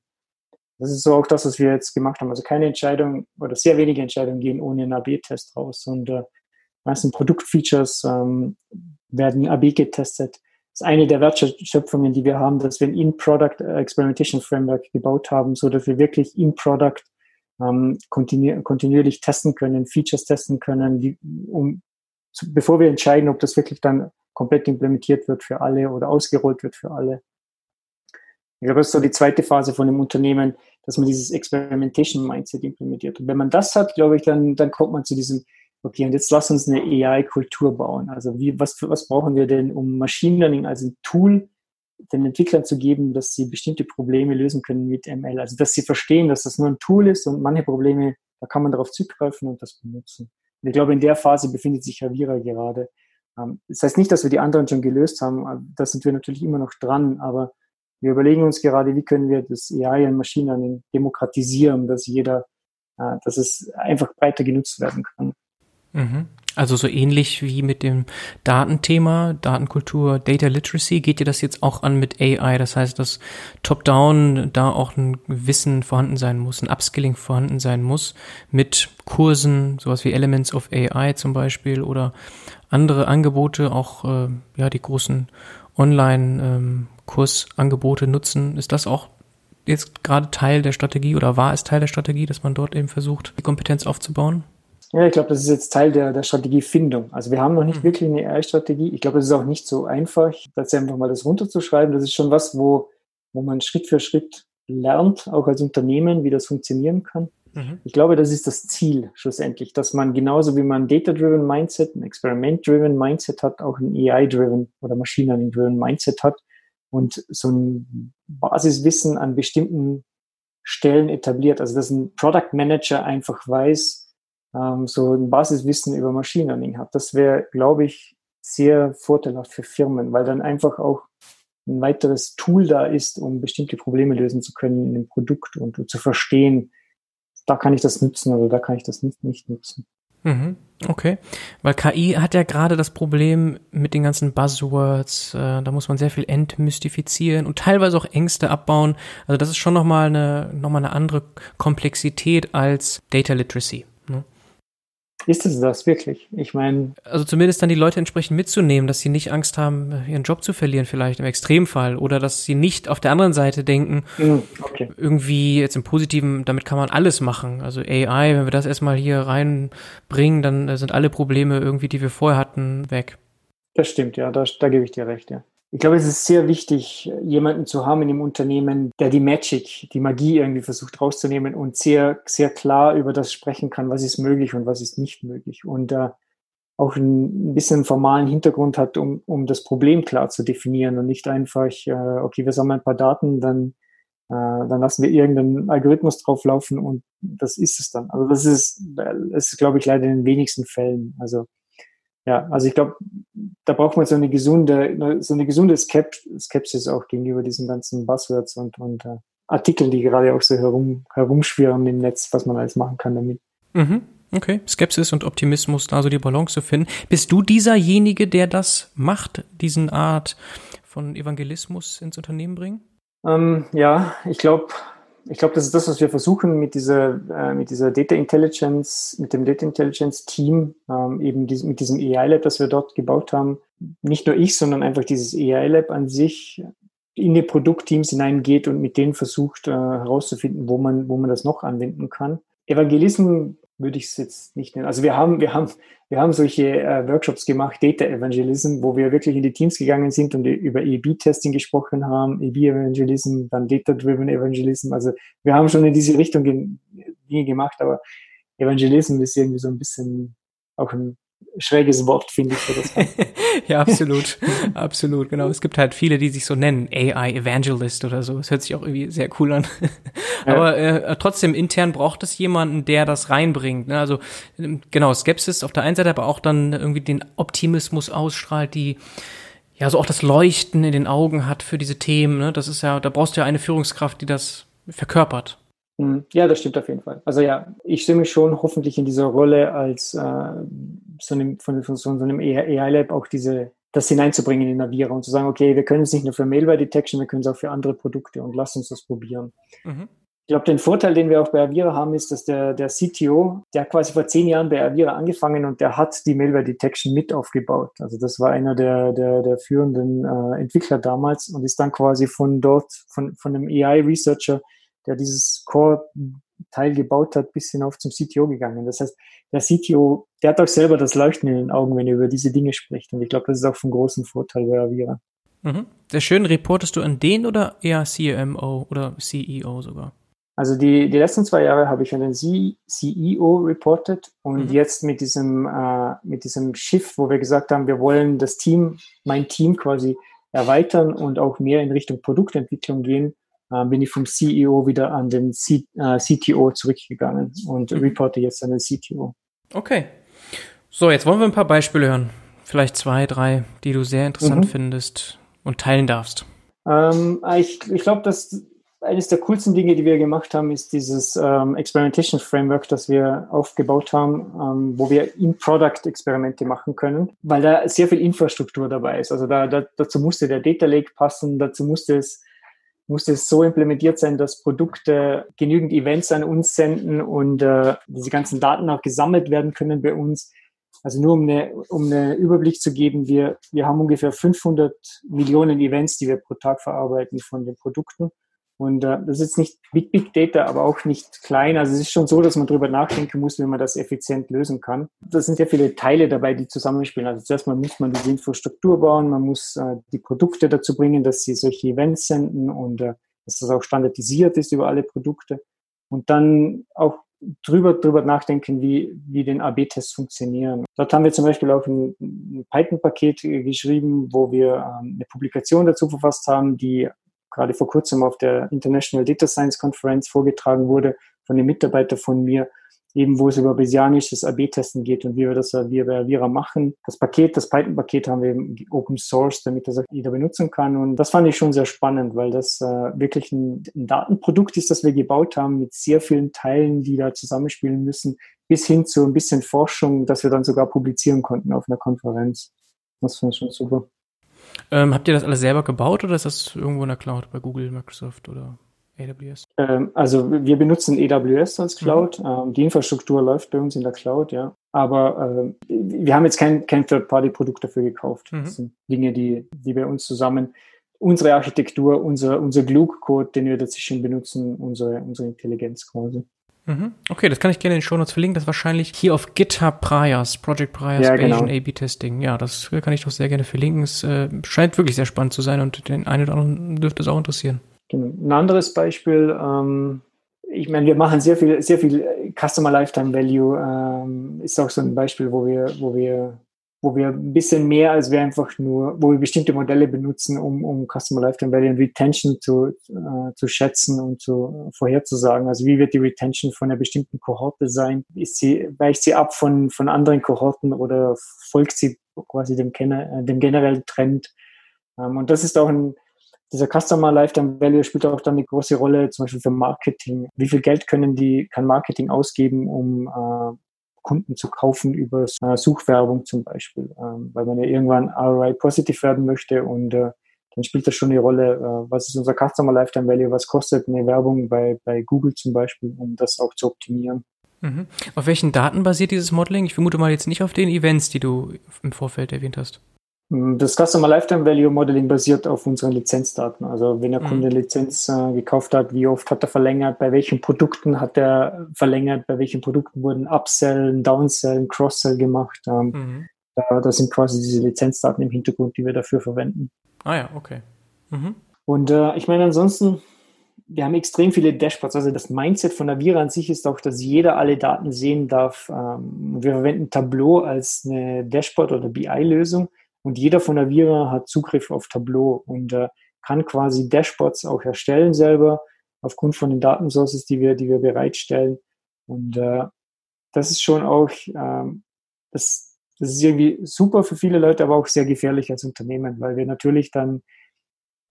Das ist so auch das, was wir jetzt gemacht haben. Also keine Entscheidung oder sehr wenige Entscheidungen gehen ohne einen AB-Test raus. Und äh, meisten Produktfeatures ähm, werden AB getestet. Ist eine der Wertschöpfungen, die wir haben, dass wir ein In-Product Experimentation Framework gebaut haben, so dass wir wirklich In-Product ähm, kontinu kontinuierlich testen können, Features testen können, die, um, zu, bevor wir entscheiden, ob das wirklich dann komplett implementiert wird für alle oder ausgerollt wird für alle. Ich glaube, das ist so die zweite Phase von dem Unternehmen, dass man dieses Experimentation Mindset implementiert. Und wenn man das hat, glaube ich, dann, dann kommt man zu diesem, okay, und jetzt lass uns eine AI-Kultur bauen. Also wie, was, was brauchen wir denn, um Machine Learning als ein Tool den Entwicklern zu geben, dass sie bestimmte Probleme lösen können mit ML. Also dass sie verstehen, dass das nur ein Tool ist und manche Probleme, da kann man darauf zugreifen und das benutzen. Und ich glaube, in der Phase befindet sich Javira gerade. Ähm, das heißt nicht, dass wir die anderen schon gelöst haben. Da sind wir natürlich immer noch dran, aber wir überlegen uns gerade, wie können wir das AI und Machine Learning demokratisieren, dass jeder, äh, dass es einfach breiter genutzt werden kann. Mhm. Also so ähnlich wie mit dem Datenthema, Datenkultur, Data Literacy, geht dir das jetzt auch an mit AI? Das heißt, dass top-down da auch ein Wissen vorhanden sein muss, ein Upskilling vorhanden sein muss mit Kursen, sowas wie Elements of AI zum Beispiel oder andere Angebote, auch äh, ja die großen Online ähm, nutzen. Ist das auch jetzt gerade Teil der Strategie oder war es Teil der Strategie, dass man dort eben versucht, die Kompetenz aufzubauen? Ja, ich glaube, das ist jetzt Teil der, der Strategiefindung. Also wir haben noch nicht mhm. wirklich eine AI-Strategie. Ich glaube, es ist auch nicht so einfach, das einfach mal das runterzuschreiben. Das ist schon was, wo, wo man Schritt für Schritt lernt, auch als Unternehmen, wie das funktionieren kann. Mhm. Ich glaube, das ist das Ziel schlussendlich, dass man genauso wie man Data-Driven Mindset, ein Experiment-Driven Mindset hat, auch ein AI-Driven oder Machine Learning-Driven Mindset hat und so ein Basiswissen an bestimmten Stellen etabliert. Also dass ein Product Manager einfach weiß, ähm, so ein Basiswissen über Machine Learning hat. Das wäre, glaube ich, sehr vorteilhaft für Firmen, weil dann einfach auch ein weiteres Tool da ist, um bestimmte Probleme lösen zu können in dem Produkt und, und zu verstehen, da kann ich das nutzen oder da kann ich das nicht, nicht nutzen. Mhm. Okay, weil KI hat ja gerade das Problem mit den ganzen Buzzwords, äh, da muss man sehr viel entmystifizieren und teilweise auch Ängste abbauen. Also das ist schon nochmal eine, noch mal eine andere Komplexität als Data Literacy. Ist es das wirklich? Ich meine. Also zumindest dann die Leute entsprechend mitzunehmen, dass sie nicht Angst haben, ihren Job zu verlieren, vielleicht im Extremfall. Oder dass sie nicht auf der anderen Seite denken, hm, okay. irgendwie jetzt im Positiven, damit kann man alles machen. Also AI, wenn wir das erstmal hier reinbringen, dann sind alle Probleme irgendwie, die wir vorher hatten, weg. Das stimmt, ja, da, da gebe ich dir recht, ja. Ich glaube, es ist sehr wichtig, jemanden zu haben in dem Unternehmen, der die Magic, die Magie irgendwie versucht rauszunehmen und sehr, sehr klar über das sprechen kann, was ist möglich und was ist nicht möglich. Und äh, auch ein bisschen formalen Hintergrund hat, um, um das Problem klar zu definieren und nicht einfach, äh, okay, wir sammeln ein paar Daten, dann, äh, dann lassen wir irgendeinen Algorithmus drauflaufen und das ist es dann. Also das ist, das ist, glaube ich, leider in den wenigsten Fällen. Also ja, also ich glaube, da braucht man so eine gesunde, so eine gesunde Skepsis auch gegenüber diesen ganzen Buzzwords und, und uh, Artikeln, die gerade auch so herum, herumschwirren im Netz, was man alles machen kann damit. Mhm. Okay, Skepsis und Optimismus, da so die Balance zu finden. Bist du dieserjenige, der das macht, diesen Art von Evangelismus ins Unternehmen bringen? Ähm, ja, ich glaube, ich glaube, das ist das, was wir versuchen mit dieser, äh, mit dieser Data Intelligence, mit dem Data Intelligence Team, ähm, eben dies, mit diesem AI Lab, das wir dort gebaut haben. Nicht nur ich, sondern einfach dieses AI Lab an sich in die Produktteams hineingeht und mit denen versucht äh, herauszufinden, wo man, wo man das noch anwenden kann. Evangelismus würde ich es jetzt nicht nennen. Also wir haben, wir haben, wir haben solche äh, Workshops gemacht, Data Evangelism, wo wir wirklich in die Teams gegangen sind und über EB-Testing gesprochen haben, EB-Evangelism, dann Data-Driven Evangelism. Also wir haben schon in diese Richtung Dinge gemacht, aber Evangelism ist irgendwie so ein bisschen auch ein schräges Wort, finde ich. Für das ja, absolut. absolut, genau. Es gibt halt viele, die sich so nennen, AI Evangelist oder so. Das hört sich auch irgendwie sehr cool an. Aber äh, trotzdem, intern braucht es jemanden, der das reinbringt. Ne? Also ähm, genau, Skepsis auf der einen Seite, aber auch dann irgendwie den Optimismus ausstrahlt, die ja so auch das Leuchten in den Augen hat für diese Themen. Ne? Das ist ja, da brauchst du ja eine Führungskraft, die das verkörpert. Mhm. Ja, das stimmt auf jeden Fall. Also ja, ich sehe mich schon hoffentlich in dieser Rolle als äh, so einem, von, von so einem AI-Lab auch diese, das hineinzubringen in Avira und zu sagen, okay, wir können es nicht nur für Malware Detection, wir können es auch für andere Produkte und lass uns das probieren. Mhm. Ich glaube, den Vorteil, den wir auch bei Avira haben, ist, dass der, der CTO, der hat quasi vor zehn Jahren bei Avira angefangen und der hat die Malware Detection mit aufgebaut. Also das war einer der, der, der führenden äh, Entwickler damals und ist dann quasi von dort, von, von einem AI-Researcher, der dieses Core-Teil gebaut hat, bis hinauf zum CTO gegangen. Das heißt, der CTO, der hat auch selber das Leuchten in den Augen, wenn er über diese Dinge spricht. Und ich glaube, das ist auch von großem Vorteil bei Avira. Mhm. Sehr schön. Reportest du an den oder eher CMO oder CEO sogar? Also die, die letzten zwei Jahre habe ich an den CEO reported und mhm. jetzt mit diesem, äh, mit diesem Shift, wo wir gesagt haben, wir wollen das Team, mein Team quasi erweitern und auch mehr in Richtung Produktentwicklung gehen, bin ich vom CEO wieder an den C, äh, CTO zurückgegangen und mhm. reporte jetzt an den CTO. Okay. So, jetzt wollen wir ein paar Beispiele hören. Vielleicht zwei, drei, die du sehr interessant mhm. findest und teilen darfst. Ähm, ich ich glaube, dass eines der coolsten Dinge, die wir gemacht haben, ist dieses ähm, Experimentation Framework, das wir aufgebaut haben, ähm, wo wir in-Product Experimente machen können, weil da sehr viel Infrastruktur dabei ist. Also da, da, dazu musste der Data Lake passen, dazu musste es musste es so implementiert sein, dass Produkte genügend Events an uns senden und äh, diese ganzen Daten auch gesammelt werden können bei uns. Also nur um eine, um einen Überblick zu geben, wir, wir haben ungefähr 500 Millionen Events, die wir pro Tag verarbeiten von den Produkten. Und äh, das ist nicht Big Big Data, aber auch nicht klein. Also es ist schon so, dass man darüber nachdenken muss, wie man das effizient lösen kann. Da sind sehr viele Teile dabei, die zusammenspielen. Also zuerst mal muss man die Infrastruktur bauen, man muss äh, die Produkte dazu bringen, dass sie solche Events senden und äh, dass das auch standardisiert ist über alle Produkte. Und dann auch drüber, drüber nachdenken, wie, wie den AB-Tests funktionieren. Dort haben wir zum Beispiel auch ein, ein Python-Paket geschrieben, wo wir ähm, eine Publikation dazu verfasst haben, die gerade vor kurzem auf der International Data Science Conference vorgetragen wurde von einem Mitarbeiter von mir, eben wo es über bayesianisches AB-Testen geht und wie wir das wir bei Avira machen. Das Paket, das Python-Paket haben wir eben Open Source, damit das jeder benutzen kann. Und das fand ich schon sehr spannend, weil das äh, wirklich ein, ein Datenprodukt ist, das wir gebaut haben mit sehr vielen Teilen, die da zusammenspielen müssen, bis hin zu ein bisschen Forschung, dass wir dann sogar publizieren konnten auf einer Konferenz. Das fand ich schon super. Ähm, habt ihr das alles selber gebaut oder ist das irgendwo in der Cloud bei Google, Microsoft oder AWS? Ähm, also wir benutzen AWS als Cloud. Mhm. Ähm, die Infrastruktur läuft bei uns in der Cloud, ja. Aber äh, wir haben jetzt kein, kein Third-Party-Produkt dafür gekauft. Mhm. Das sind Dinge, die, die bei uns zusammen unsere Architektur, unser, unser Gluck-Code, den wir dazwischen benutzen, unsere, unsere Intelligenz quasi. Mhm. Okay, das kann ich gerne in den Show Notes verlinken. Das ist wahrscheinlich hier auf GitHub Priors, Project Priors, ja, genau. A-B Testing. Ja, das kann ich doch sehr gerne verlinken. Es äh, scheint wirklich sehr spannend zu sein und den einen oder anderen dürfte es auch interessieren. Genau. Ein anderes Beispiel, ähm, ich meine, wir machen sehr viel, sehr viel Customer Lifetime Value, ähm, ist auch so ein Beispiel, wo wir, wo wir wo wir ein bisschen mehr als wir einfach nur, wo wir bestimmte Modelle benutzen, um, um Customer Lifetime Value und Retention zu, äh, zu schätzen und zu vorherzusagen. Also wie wird die Retention von einer bestimmten Kohorte sein? Ist sie, weicht sie ab von, von anderen Kohorten oder folgt sie quasi dem, äh, dem generellen Trend? Ähm, und das ist auch ein, dieser Customer Lifetime Value spielt auch dann eine große Rolle, zum Beispiel für Marketing. Wie viel Geld können die, kann Marketing ausgeben, um äh, Kunden zu kaufen über äh, Suchwerbung zum Beispiel, ähm, weil man ja irgendwann ROI positiv werden möchte und äh, dann spielt das schon eine Rolle, äh, was ist unser Customer Lifetime Value, was kostet eine Werbung bei, bei Google zum Beispiel, um das auch zu optimieren. Mhm. Auf welchen Daten basiert dieses Modeling? Ich vermute mal jetzt nicht auf den Events, die du im Vorfeld erwähnt hast. Das Customer Lifetime Value Modeling basiert auf unseren Lizenzdaten. Also wenn der mhm. Kunde Lizenz äh, gekauft hat, wie oft hat er verlängert, bei welchen Produkten hat er verlängert, bei welchen Produkten wurden Upsell, Downsell, Crosssell gemacht. Ähm, mhm. da, da, sind quasi diese Lizenzdaten im Hintergrund, die wir dafür verwenden. Ah ja, okay. Mhm. Und äh, ich meine ansonsten, wir haben extrem viele Dashboards. Also das Mindset von Avira an sich ist auch, dass jeder alle Daten sehen darf. Ähm, wir verwenden Tableau als eine Dashboard- oder BI-Lösung und jeder von der Vira hat Zugriff auf Tableau und äh, kann quasi Dashboards auch erstellen selber aufgrund von den Datensources, die wir, die wir bereitstellen. Und äh, das ist schon auch, ähm, das, das ist irgendwie super für viele Leute, aber auch sehr gefährlich als Unternehmen, weil wir natürlich dann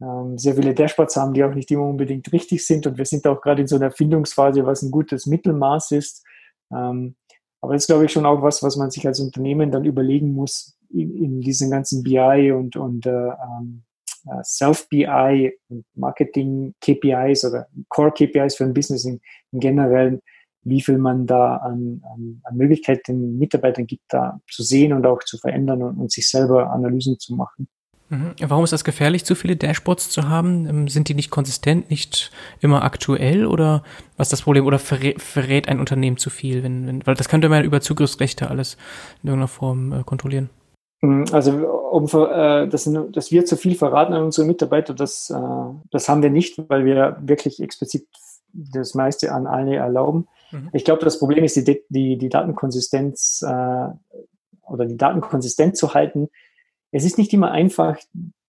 ähm, sehr viele Dashboards haben, die auch nicht immer unbedingt richtig sind. Und wir sind auch gerade in so einer Erfindungsphase, was ein gutes Mittelmaß ist. Ähm, aber das ist, glaube ich, schon auch was, was man sich als Unternehmen dann überlegen muss in, in diesen ganzen BI und, und äh, ähm, äh, Self-BI und Marketing-KPIs oder Core-KPIs für ein Business im, im Generellen, wie viel man da an, an, an Möglichkeiten den Mitarbeitern gibt, da zu sehen und auch zu verändern und, und sich selber Analysen zu machen. Mhm. Warum ist das gefährlich, zu viele Dashboards zu haben? Ähm, sind die nicht konsistent, nicht immer aktuell oder was ist das Problem? Oder verrät, verrät ein Unternehmen zu viel? Wenn, wenn, weil das könnte man über Zugriffsrechte alles in irgendeiner Form äh, kontrollieren. Mhm, also um, äh, dass, dass, wir zu viel verraten an unsere Mitarbeiter, das, äh, das haben wir nicht, weil wir wirklich explizit das meiste an alle erlauben. Mhm. Ich glaube, das Problem ist, die, die, die Datenkonsistenz äh, oder die Daten konsistent zu halten. Es ist nicht immer einfach,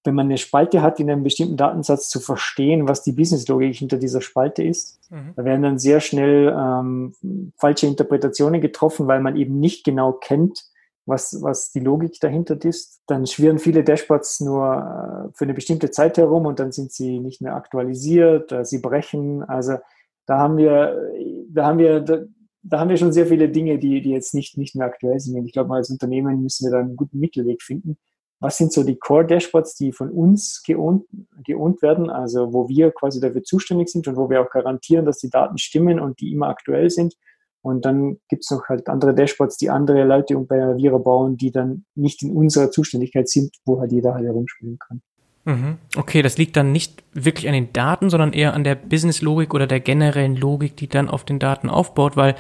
wenn man eine Spalte hat, in einem bestimmten Datensatz zu verstehen, was die Businesslogik hinter dieser Spalte ist. Mhm. Da werden dann sehr schnell ähm, falsche Interpretationen getroffen, weil man eben nicht genau kennt, was, was die Logik dahinter ist. Dann schwirren viele Dashboards nur äh, für eine bestimmte Zeit herum und dann sind sie nicht mehr aktualisiert, sie brechen. Also da haben wir, da haben wir, da, da haben wir schon sehr viele Dinge, die, die jetzt nicht, nicht mehr aktuell sind. Und ich glaube, als Unternehmen müssen wir da einen guten Mittelweg finden. Was sind so die Core-Dashboards, die von uns geohnt, geohnt werden, also wo wir quasi dafür zuständig sind und wo wir auch garantieren, dass die Daten stimmen und die immer aktuell sind? Und dann gibt es noch halt andere Dashboards, die andere Leute bei Avira bauen, die dann nicht in unserer Zuständigkeit sind, wo halt jeder halt herumspielen kann. Mhm. Okay, das liegt dann nicht wirklich an den Daten, sondern eher an der Business-Logik oder der generellen Logik, die dann auf den Daten aufbaut, weil,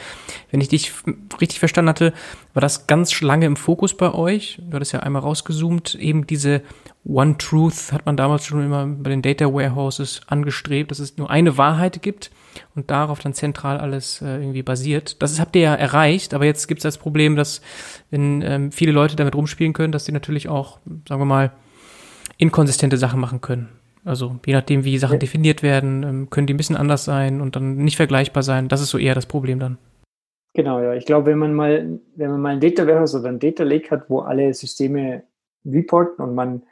wenn ich dich richtig verstanden hatte, war das ganz lange im Fokus bei euch. Du hattest ja einmal rausgezoomt, eben diese One Truth hat man damals schon immer bei den Data Warehouses angestrebt, dass es nur eine Wahrheit gibt und darauf dann zentral alles äh, irgendwie basiert. Das habt ihr ja erreicht, aber jetzt gibt es das Problem, dass wenn ähm, viele Leute damit rumspielen können, dass sie natürlich auch, sagen wir mal, inkonsistente Sachen machen können. Also je nachdem, wie Sachen ja. definiert werden, ähm, können die ein bisschen anders sein und dann nicht vergleichbar sein. Das ist so eher das Problem dann. Genau, ja. Ich glaube, wenn man mal, wenn man mal ein Data Warehouse oder ein Data Lake hat, wo alle Systeme reporten und man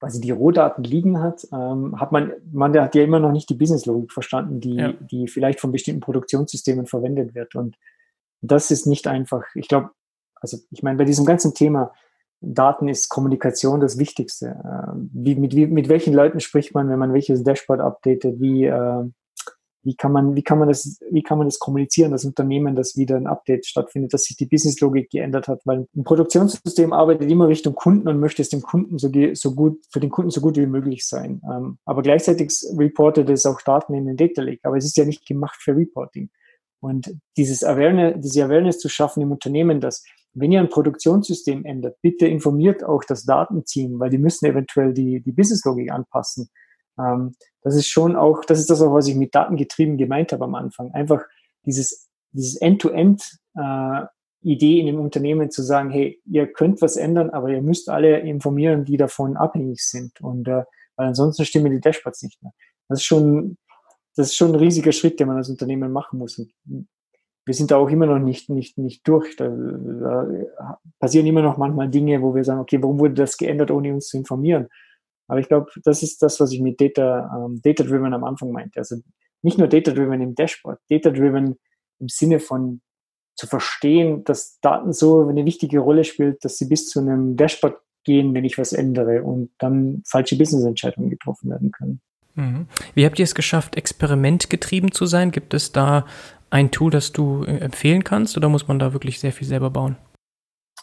quasi die Rohdaten liegen hat, ähm, hat man, man hat ja immer noch nicht die Business-Logik verstanden, die, ja. die vielleicht von bestimmten Produktionssystemen verwendet wird. Und das ist nicht einfach. Ich glaube, also ich meine, bei diesem ganzen Thema, Daten ist Kommunikation das Wichtigste. Ähm, wie, mit, wie, mit welchen Leuten spricht man, wenn man welches Dashboard updatet? Wie, äh, wie, kann man, wie, kann man das, wie kann man das kommunizieren, das Unternehmen, dass wieder ein Update stattfindet, dass sich die Businesslogik geändert hat? Weil ein Produktionssystem arbeitet immer Richtung Kunden und möchte es dem Kunden so, so gut, für den Kunden so gut wie möglich sein. Ähm, aber gleichzeitig reportet es auch Daten in den Data Lake. Aber es ist ja nicht gemacht für Reporting. Und dieses Awareness, diese Awareness zu schaffen im Unternehmen, dass wenn ihr ein Produktionssystem ändert, bitte informiert auch das Datenteam, weil die müssen eventuell die, die Businesslogik anpassen. Ähm, das ist schon auch, das ist das auch, was ich mit Datengetrieben gemeint habe am Anfang. Einfach dieses, dieses End-to-End äh, Idee in dem Unternehmen zu sagen, hey, ihr könnt was ändern, aber ihr müsst alle informieren, die davon abhängig sind. Und äh, weil ansonsten stimmen die Dashboards nicht mehr. Das ist schon, das ist schon ein riesiger Schritt, den man als Unternehmen machen muss. Und wir sind da auch immer noch nicht, nicht, nicht durch. Da, da, passieren immer noch manchmal Dinge, wo wir sagen, okay, warum wurde das geändert, ohne uns zu informieren? Aber ich glaube, das ist das, was ich mit Data, ähm, Data-Driven am Anfang meinte. Also nicht nur Data-Driven im Dashboard, Data-Driven im Sinne von zu verstehen, dass Daten so eine wichtige Rolle spielt, dass sie bis zu einem Dashboard gehen, wenn ich was ändere und dann falsche Business-Entscheidungen getroffen werden können. Mhm. Wie habt ihr es geschafft, experimentgetrieben zu sein? Gibt es da ein Tool, das du äh, empfehlen kannst oder muss man da wirklich sehr viel selber bauen?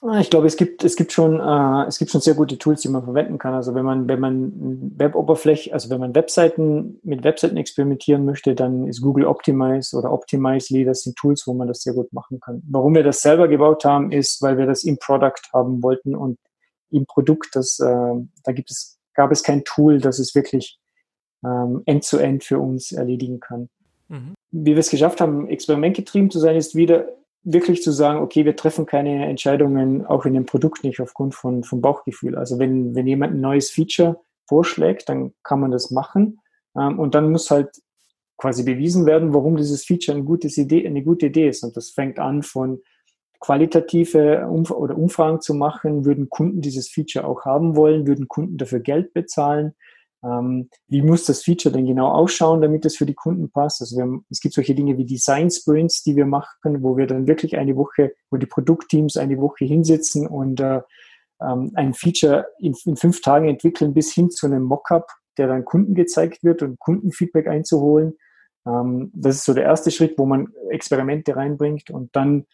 Ah, ich glaube, es gibt, es gibt schon, äh, es gibt schon sehr gute Tools, die man verwenden kann. Also wenn man, wenn man Web-Oberfläche, also wenn man Webseiten mit Webseiten experimentieren möchte, dann ist Google Optimize oder Optimizely, das sind Tools, wo man das sehr gut machen kann. Warum wir das selber gebaut haben, ist, weil wir das im Product haben wollten und im Produkt, das, äh, da gibt es, gab es kein Tool, das es wirklich ähm, end-to-end -end für uns erledigen kann. Mhm. Wie wir es geschafft haben, experimentgetrieben zu sein, ist wieder wirklich zu sagen, okay, wir treffen keine Entscheidungen auch in dem Produkt nicht aufgrund von, von Bauchgefühl. Also wenn, wenn jemand ein neues Feature vorschlägt, dann kann man das machen. Ähm, und dann muss halt quasi bewiesen werden, warum dieses Feature eine, gutes Idee, eine gute Idee ist. Und das fängt an von qualitative Umf oder Umfragen zu machen, würden Kunden dieses Feature auch haben wollen, würden Kunden dafür Geld bezahlen, Ähm, wie muss das Feature denn genau ausschauen, damit es für die Kunden passt? Also haben, es gibt solche Dinge wie Design Sprints, die wir machen, wo wir dann wirklich eine Woche, wo die Produktteams eine Woche hinsitzen und äh, ähm, ein Feature in, in, fünf Tagen entwickeln bis hin zu einem Mockup, der dann Kunden gezeigt wird und Kundenfeedback einzuholen. Ähm, das ist so der erste Schritt, wo man Experimente reinbringt und dann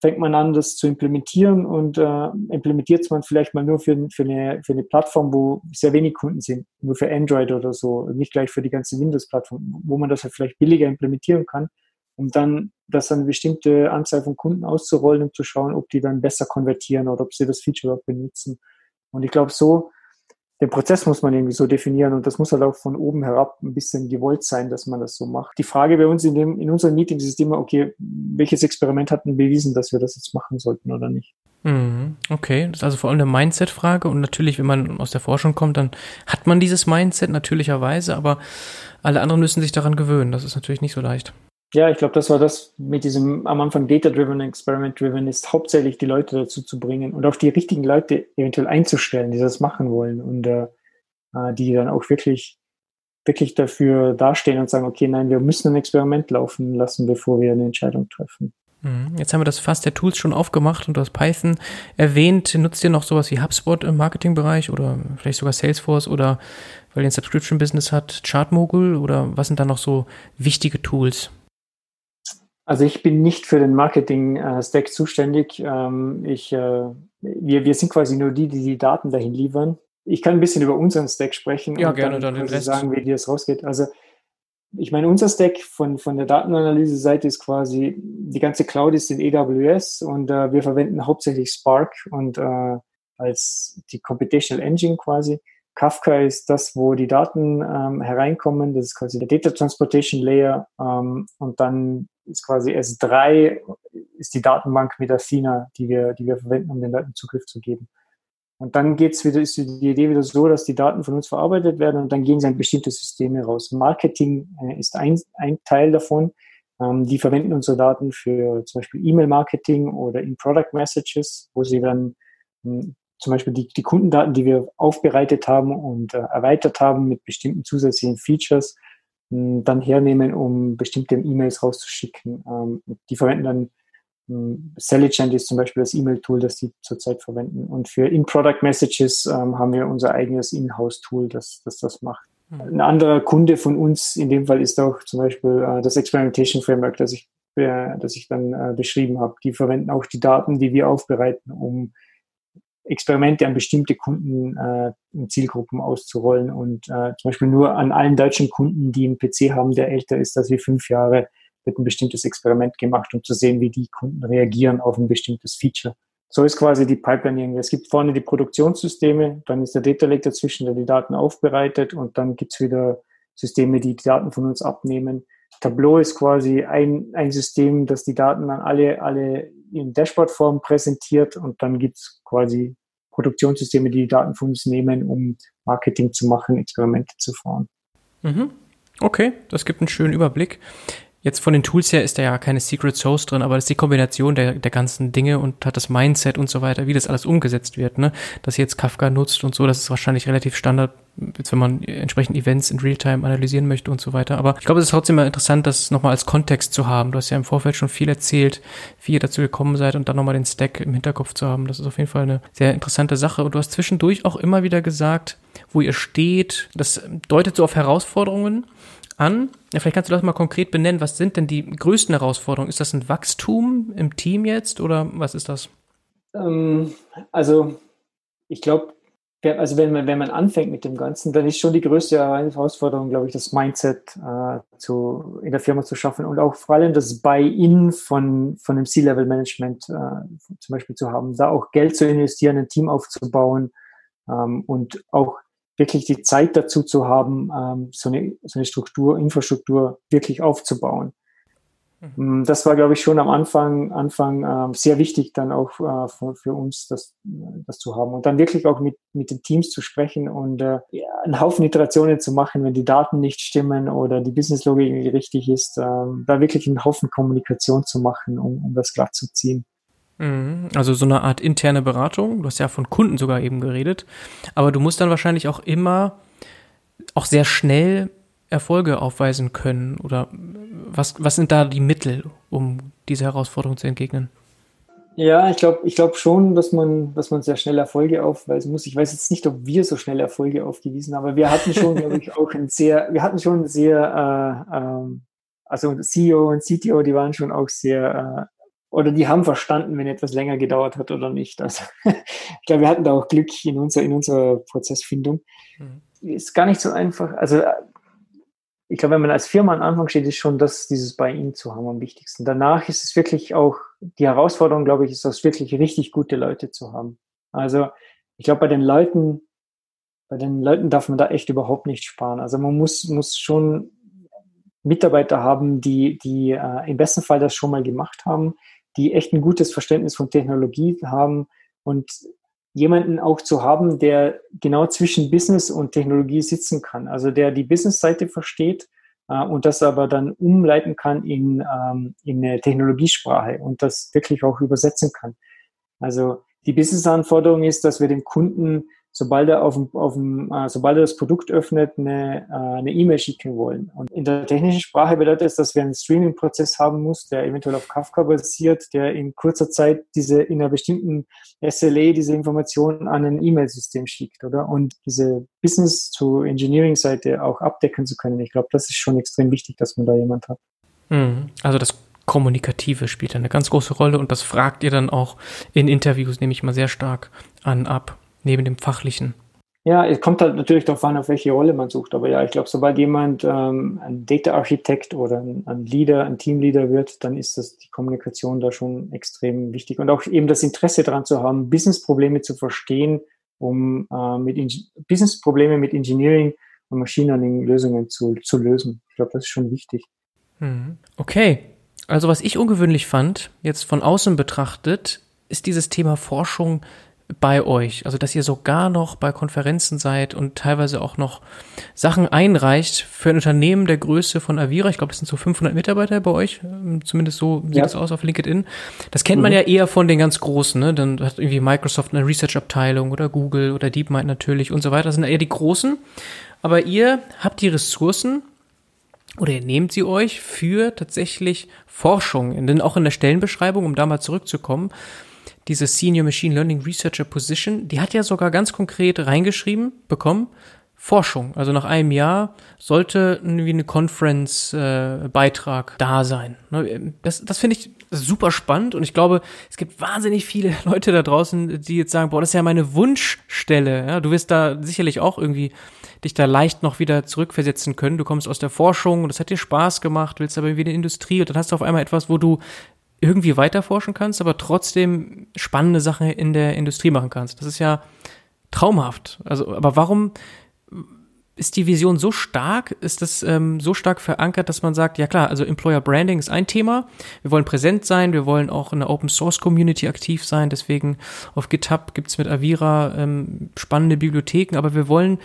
fängt man an, das zu implementieren und äh, implementiert man vielleicht mal nur für, für, eine, für eine Plattform, wo sehr wenig Kunden sind, nur für Android oder so, nicht gleich für die ganze Windows-Plattform, wo man das halt vielleicht billiger implementieren kann, um dann das an eine bestimmte Anzahl von Kunden auszurollen und zu schauen, ob die dann besser konvertieren oder ob sie das Feature überhaupt benutzen. Und ich glaube, so den Prozess muss man irgendwie so definieren und das muss halt auch von oben herab ein bisschen gewollt sein, dass man das so macht. Die Frage bei uns in, dem, in unseren Meetings ist immer, okay, welches Experiment hat denn bewiesen, dass wir das jetzt machen sollten oder nicht? Mhm, okay, das ist also vor allem eine Mindset-Frage und natürlich, wenn man aus der Forschung kommt, dann hat man dieses Mindset natürlicherweise, aber alle anderen müssen sich daran gewöhnen. Das ist natürlich nicht so leicht. Ja, ich glaube, das war das mit diesem am Anfang Data-Driven, Experiment-Driven, ist hauptsächlich die Leute dazu zu bringen und auch die richtigen Leute eventuell einzustellen, die das machen wollen und äh, äh, die dann auch wirklich, wirklich dafür dastehen und sagen, okay, nein, wir müssen ein Experiment laufen lassen, bevor wir eine Entscheidung treffen. Mhm. Jetzt haben wir das Fass der Tools schon aufgemacht und du hast Python erwähnt. Nutzt ihr noch sowas wie HubSpot im Marketingbereich oder vielleicht sogar Salesforce oder weil ihr ein Subscription-Business hat, Chartmogul oder was sind da noch so wichtige Tools? Also ich bin nicht für den Marketing-Stack zuständig. Ähm, ich, äh, wir, wir sind quasi nur die, die die Daten dahin liefern. Ich kann ein bisschen über unseren Stack sprechen ja, und gerne, dann, dann sagen, wie das rausgeht. Also ich meine, unser Stack von, von der Datenanalyse-Seite ist quasi, die ganze Cloud ist in AWS und äh, wir verwenden hauptsächlich Spark und äh, als die Computational Engine quasi. Kafka ist das, wo die Daten ähm, hereinkommen. Das ist quasi der Data Transportation Layer. Ähm, und dann ist quasi S3 ist die Datenbank mit Athena, die wir, die wir verwenden, um den Leuten Zugriff zu geben. Und dann geht's wieder, ist die Idee wieder so, dass die Daten von uns verarbeitet werden und dann gehen sie in bestimmte Systeme raus. Marketing äh, ist ein, ein Teil davon. Ähm, die verwenden unsere Daten für zum Beispiel E-Mail-Marketing oder in Product Messages, wo sie dann hm, zum Beispiel die, die Kundendaten, die wir aufbereitet haben und äh, erweitert haben mit bestimmten zusätzlichen Features, dann hernehmen, um bestimmte E-Mails rauszuschicken. Ähm, die verwenden dann hm, Selligent ist zum Beispiel das E-Mail-Tool, das die zurzeit verwenden. Und für In-Product-Messages ähm, haben wir unser eigenes In-House-Tool, das, das das macht. Mhm. Ein anderer Kunde von uns in dem Fall ist auch zum Beispiel äh, das Experimentation Framework, das ich, äh, das ich dann äh, beschrieben habe. Die verwenden auch die Daten, die wir aufbereiten, um Experimente an bestimmte Kunden äh, und Zielgruppen auszurollen und äh, zum Beispiel nur an allen deutschen Kunden, die einen PC haben, der älter ist als wie fünf Jahre, wird ein bestimmtes Experiment gemacht, um zu sehen, wie die Kunden reagieren auf ein bestimmtes Feature. So ist quasi die Pipeline irgendwie. Es gibt vorne die Produktionssysteme, dann ist der Data Lake dazwischen, der die Daten aufbereitet und dann gibt's wieder Systeme, die die Daten von uns abnehmen. Tableau ist quasi ein, ein System, das die Daten an alle, alle in Dashboard-Form präsentiert und dann gibt's quasi Produktionssysteme, die die Daten von uns nehmen, um Marketing zu machen, Experimente zu fahren. Mhm. Okay, das gibt einen schönen Überblick. Jetzt von den Tools her ist da ja keine Secret Source drin, aber das ist die Kombination der, der ganzen Dinge und hat das Mindset und so weiter, wie das alles umgesetzt wird, ne? Dass ihr jetzt Kafka nutzt und so, das ist wahrscheinlich relativ Standard, jetzt wenn man entsprechend Events in Realtime analysieren möchte und so weiter. Aber ich glaube, es ist trotzdem mal interessant, das nochmal als Kontext zu haben. Du hast ja im Vorfeld schon viel erzählt, wie ihr dazu gekommen seid und dann nochmal den Stack im Hinterkopf zu haben. Das ist auf jeden Fall eine sehr interessante Sache. Und du hast zwischendurch auch immer wieder gesagt, wo ihr steht. Das deutet so auf Herausforderungen an. Vielleicht kannst du das mal konkret benennen. Was sind denn die größten Herausforderungen? Ist das ein Wachstum im Team jetzt oder was ist das? Ähm, also ich glaube, also wenn man, wenn man anfängt mit dem Ganzen, dann ist schon die größte Herausforderung, glaube ich, das Mindset äh, zu, in der Firma zu schaffen und auch vor allem das Buy-in von, von dem C-Level-Management äh, zum Beispiel zu haben, da auch Geld zu investieren, ein Team aufzubauen ähm, und auch wirklich die Zeit dazu zu haben, ähm, so, eine, so eine Struktur, Infrastruktur wirklich aufzubauen. Mhm. Mm, das war, glaube ich, schon am Anfang, Anfang ähm, sehr wichtig, dann auch äh, für, für, uns das, das zu haben. Und dann wirklich auch mit, mit den Teams zu sprechen und äh, einen Haufen Iterationen zu machen, wenn die Daten nicht stimmen oder die Businesslogik nicht richtig ist, äh, da wirklich einen Haufen Kommunikation zu machen, um, um das glatt zu ziehen. Mhm. Also so eine Art interne Beratung. Du hast ja von Kunden sogar eben geredet. Aber du musst dann wahrscheinlich auch immer auch sehr schnell Erfolge aufweisen können? Oder was, was sind da die Mittel, um diese Herausforderung zu entgegnen? Ja, ich glaube ich glaub schon, dass man, dass man sehr schnell Erfolge aufweisen muss. Ich weiß jetzt nicht, ob wir so schnell Erfolge aufgewiesen haben, aber wir hatten schon, glaube ich, auch ein sehr, wir hatten schon sehr, äh, äh, also CEO und CTO, die waren schon auch sehr, äh, oder die haben verstanden, wenn etwas länger gedauert hat oder nicht. Also ich glaube, wir hatten da auch Glück in, unser, in unserer Prozessfindung. Mhm. Ist gar nicht so einfach. Also ich glaube, wenn man als Firma am Anfang steht, ist schon das, dieses bei ihnen zu haben am wichtigsten. Danach ist es wirklich auch, die Herausforderung, glaube ich, ist das wirklich richtig gute Leute zu haben. Also ich glaube, bei den Leuten, bei den Leuten darf man da echt überhaupt nicht sparen. Also man muss, muss schon Mitarbeiter haben, die, die äh, im besten Fall das schon mal gemacht haben, die echt ein gutes Verständnis von Technologie haben und jemanden auch zu haben, der genau zwischen Business und Technologie sitzen kann. Also der die Business-Seite versteht äh, und das aber dann umleiten kann in, ähm, in eine Technologiesprache und das wirklich auch übersetzen kann. Also die Business-Anforderung ist, dass wir dem Kunden sobald er auf, auf dem, äh, sobald er das Produkt öffnet, eine äh, eine E-Mail schicken wollen. Und in der technischen Sprache bedeutet es, dass wir einen Streaming-Prozess haben muss, der eventuell auf Kafka basiert, der in kurzer Zeit diese in einer bestimmten SLA diese Informationen an ein E-Mail-System schickt, oder? Und diese Business to Engineering-Seite auch abdecken zu können. Ich glaube, das ist schon extrem wichtig, dass man da jemand hat. Mhm. Also das Kommunikative spielt eine ganz große Rolle und das fragt ihr dann auch in Interviews, nehme ich mal sehr stark an, ab neben dem fachlichen? Ja, es kommt halt natürlich darauf an, auf welche Rolle man sucht. Aber ja, ich glaube, sobald jemand ähm, ein Data-Architekt oder ein, ein, Leader, ein Teamleader wird, dann ist das die Kommunikation da schon extrem wichtig. Und auch eben das Interesse daran zu haben, Business-Probleme zu verstehen, um äh, mit Business-Probleme mit Engineering und Machine Learning-Lösungen zu, zu lösen. Ich glaube, das ist schon wichtig. Mhm. Okay. Also was ich ungewöhnlich fand, jetzt von außen betrachtet, ist dieses Thema Forschung bei euch. Also, dass ihr sogar noch bei Konferenzen seid und teilweise auch noch Sachen einreicht für ein Unternehmen der Größe von Avira. Ich glaube, das sind so 500 Mitarbeiter bei euch. Ähm, zumindest so sieht ja. es aus auf LinkedIn. Das kennt mhm. man ja eher von den ganz Großen. Ne? Dann hat irgendwie Microsoft eine Research-Abteilung oder Google oder DeepMind natürlich und so weiter. Das sind eher die Großen. Aber ihr habt die Ressourcen oder ihr nehmt sie euch für tatsächlich Forschung. Denn auch in der Stellenbeschreibung, um da mal zurückzukommen, diese Senior Machine Learning Researcher Position, die hat ja sogar ganz konkret reingeschrieben bekommen, Forschung. Also nach einem Jahr sollte irgendwie eine Conference-Beitrag äh, da sein. Ne, das, das finde ich super spannend und ich glaube, es gibt wahnsinnig viele Leute da draußen, die jetzt sagen, boah, das ist ja meine Wunschstelle. Ja, du wirst da sicherlich auch irgendwie dich da leicht noch wieder zurückversetzen können. Du kommst aus der Forschung und das hat dir Spaß gemacht, willst aber wieder in die Industrie und dann hast du auf einmal etwas, wo du irgendwie weiterforschen kannst, aber trotzdem spannende Sachen in der Industrie machen kannst. Das ist ja traumhaft. Also, aber warum ist die Vision so stark? Ist das ähm, so stark verankert, dass man sagt, ja klar, also Employer Branding ist ein Thema. Wir wollen präsent sein, wir wollen auch in der Open Source Community aktiv sein. Deswegen auf GitHub gibt's mit Avira ähm, spannende Bibliotheken, aber wir wollen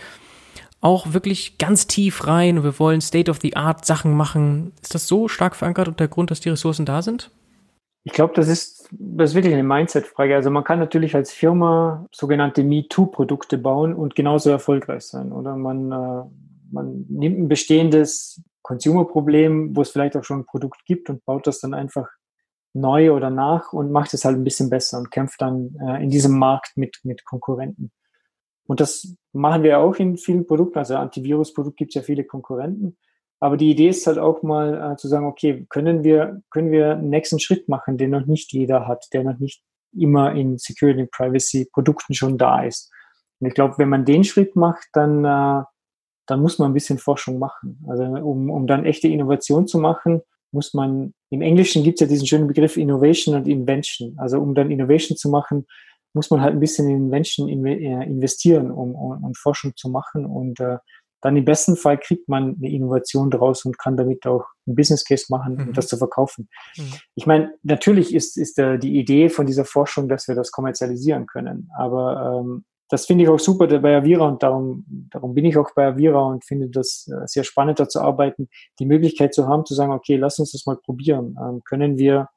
auch wirklich ganz tief rein und wir wollen State of the Art Sachen machen. Ist das so stark verankert und der Grund, dass die Ressourcen da sind? Ich glaube, das ist, das ist wirklich eine Mindset-Frage. Also man kann natürlich als Firma sogenannte MeToo-Produkte bauen und genauso erfolgreich sein. Oder man, äh, man nimmt ein bestehendes Consumer-Problem, wo es vielleicht auch schon ein Produkt gibt und baut das dann einfach neu oder nach und macht es halt ein bisschen besser und kämpft dann äh, in diesem Markt mit, mit Konkurrenten. Und das machen wir auch in vielen Produkten. Also Antivirus-Produkt gibt es ja viele Konkurrenten. Aber die Idee ist halt auch mal äh, zu sagen, okay, können wir, können wir einen nächsten Schritt machen, den noch nicht jeder hat, der noch nicht immer in Security und Privacy Produkten schon da ist. Und ich glaube, wenn man den Schritt macht, dann, äh, dann muss man ein bisschen Forschung machen. Also um, um dann echte Innovation zu machen, muss man, im Englischen gibt es ja diesen schönen Begriff Innovation und Invention. Also um dann Innovation zu machen, muss man halt ein bisschen in Menschen äh, investieren, um, um, um Forschung zu machen. Und äh, dann im besten Fall kriegt man eine Innovation draus und kann damit auch ein Business Case machen mhm. und das zu verkaufen. Mhm. Ich meine, natürlich ist, ist der, die Idee von dieser Forschung, dass wir das kommerzialisieren können. Aber ähm, das finde ich auch super bei Avira und darum, darum bin ich auch bei Avira und finde das äh, sehr spannend, da zu arbeiten, die Möglichkeit zu haben, zu sagen, okay, lass uns das mal probieren. Ähm, können wir,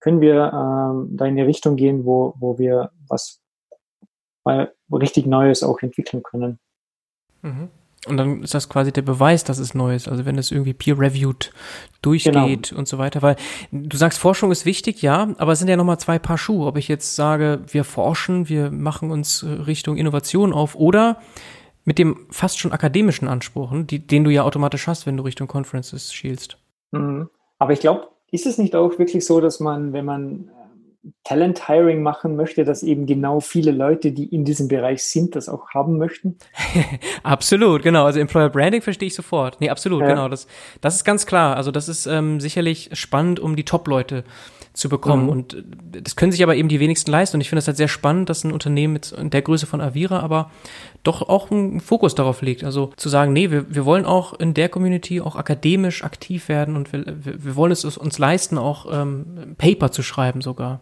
können wir ähm, da in eine Richtung gehen, wo, wo wir was mal richtig Neues auch entwickeln können. Mhm. Und dann ist das quasi der Beweis, dass es neu ist. Also wenn es irgendwie peer-reviewed durchgeht genau. und so weiter. Weil du sagst, Forschung ist wichtig, ja, aber es sind ja nochmal zwei Paar Schuhe. Ob ich jetzt sage, wir forschen, wir machen uns Richtung Innovation auf oder mit dem fast schon akademischen Anspruch, die, den du ja automatisch hast, wenn du Richtung Conferences schielst. Mhm. Aber ich glaube, ist es nicht auch wirklich so, dass man, wenn man Talent Hiring machen möchte, dass eben genau viele Leute, die in diesem Bereich sind, das auch haben möchten? absolut, genau. Also Employer Branding verstehe ich sofort. Nee, absolut, ja. genau. Das, das ist ganz klar. Also das ist ähm, sicherlich spannend, um die Top-Leute zu bekommen. Mhm. Und äh, das können sich aber eben die wenigsten leisten. Und ich finde es halt sehr spannend, dass ein Unternehmen mit der Größe von Avira aber doch auch einen Fokus darauf legt. Also zu sagen, nee, wir, wir wollen auch in der Community auch akademisch aktiv werden und wir, wir wollen es uns leisten, auch ähm, Paper zu schreiben sogar.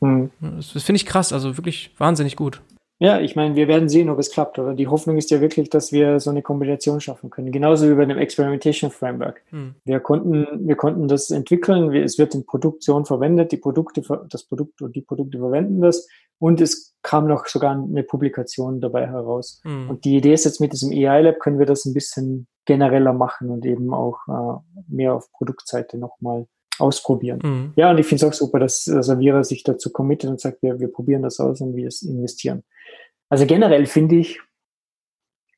Das, das finde ich krass, also wirklich wahnsinnig gut. Ja, ich meine, wir werden sehen, ob es klappt. Oder die Hoffnung ist ja wirklich, dass wir so eine Kombination schaffen können. Genauso wie bei dem Experimentation Framework. Hm. Wir konnten, wir konnten das entwickeln. Es wird in Produktion verwendet. Die Produkte, das Produkt und die Produkte verwenden das. Und es kam noch sogar eine Publikation dabei heraus. Hm. Und die Idee ist jetzt mit diesem AI Lab können wir das ein bisschen genereller machen und eben auch äh, mehr auf Produktseite nochmal ausprobieren. Mhm. Ja, und ich finde es auch super, dass Savira sich dazu committet und sagt, wir, wir probieren das aus und wir investieren. Also generell finde ich,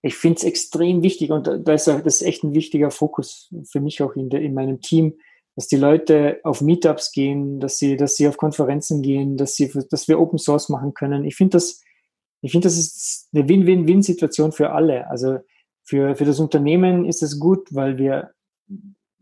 ich finde es extrem wichtig und da ist das ist echt ein wichtiger Fokus für mich auch in, der, in meinem Team, dass die Leute auf Meetups gehen, dass sie, dass sie auf Konferenzen gehen, dass sie, dass wir Open Source machen können. Ich finde das, ich finde das ist eine Win-Win-Win-Situation für alle. Also für, für das Unternehmen ist es gut, weil wir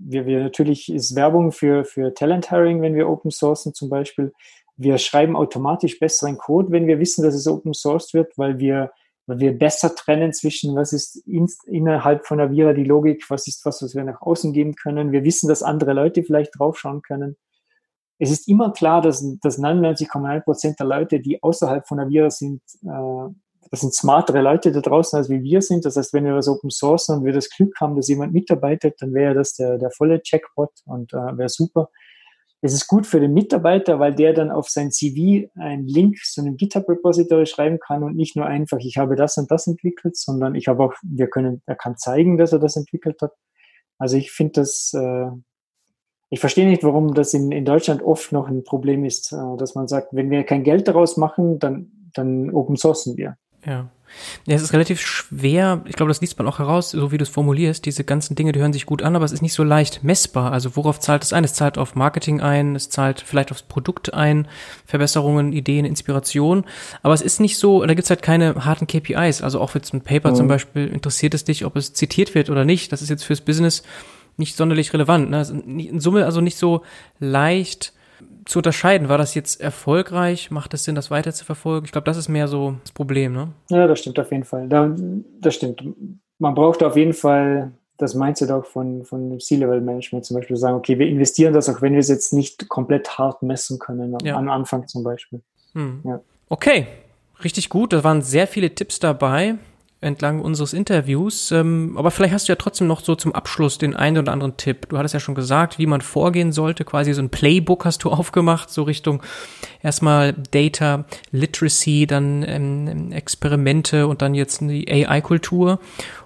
wir, wir natürlich ist Werbung für, für Talent Hiring, wenn wir Open Sourcen zum Beispiel. Wir schreiben automatisch besseren Code, wenn wir wissen, dass es Open Sourced wird, weil wir, weil wir besser trennen zwischen, was ist in, innerhalb von der Vira die Logik, was ist was, was wir nach außen geben können. Wir wissen, dass andere Leute vielleicht draufschauen können. Es ist immer klar, dass, dass 99,9 Prozent der Leute, die außerhalb von der Vira sind, äh, das sind smartere Leute da draußen, als wie wir sind. Das heißt, wenn wir was Open Source und wir das Glück haben, dass jemand mitarbeitet, dann wäre das der, der volle Checkpot und äh, wäre super. Es ist gut für den Mitarbeiter, weil der dann auf sein CV einen Link zu einem GitHub-Repository schreiben kann und nicht nur einfach, ich habe das und das entwickelt, sondern ich habe auch, wir können, er kann zeigen, dass er das entwickelt hat. Also ich finde das, äh, ich verstehe nicht, warum das in, in Deutschland oft noch ein Problem ist, äh, dass man sagt, wenn wir kein Geld daraus machen, dann, dann open sourcen wir. Ja. Ja, es ist relativ schwer, ich glaube, das liest man auch heraus, so wie du es formulierst, diese ganzen Dinge, die hören sich gut an, aber es ist nicht so leicht messbar. Also worauf zahlt es ein? Es zahlt auf Marketing ein, es zahlt vielleicht aufs Produkt ein, Verbesserungen, Ideen, Inspiration, aber es ist nicht so, da gibt's halt keine harten KPIs. Also auch jetzt ein Paper mhm. zum Beispiel, interessiert es dich, ob es zitiert wird oder nicht, das ist jetzt fürs Business nicht sonderlich relevant. Ne? In Summe also nicht so leicht zu unterscheiden. War das jetzt erfolgreich? Macht es Sinn, das weiter zu verfolgen? Ich glaube, das ist mehr so das Problem, ne? Ja, das stimmt auf jeden Fall. Da, das stimmt. Man braucht auf jeden Fall das Mindset auch von, von C-Level-Management zum Beispiel sagen, okay, wir investieren das, auch wenn wir es jetzt nicht komplett hart messen können, ja. am Anfang zum Beispiel. Hm. Ja. Okay, richtig gut. Da waren sehr viele Tipps dabei entlang unseres Interviews. Ähm, aber vielleicht hast du ja trotzdem noch so zum Abschluss den einen oder anderen Tipp. Du hattest ja schon gesagt, wie man vorgehen sollte. Quasi so ein Playbook hast du aufgemacht, so Richtung erstmal Data Literacy, dann ähm, Experimente und dann jetzt die AI-Kultur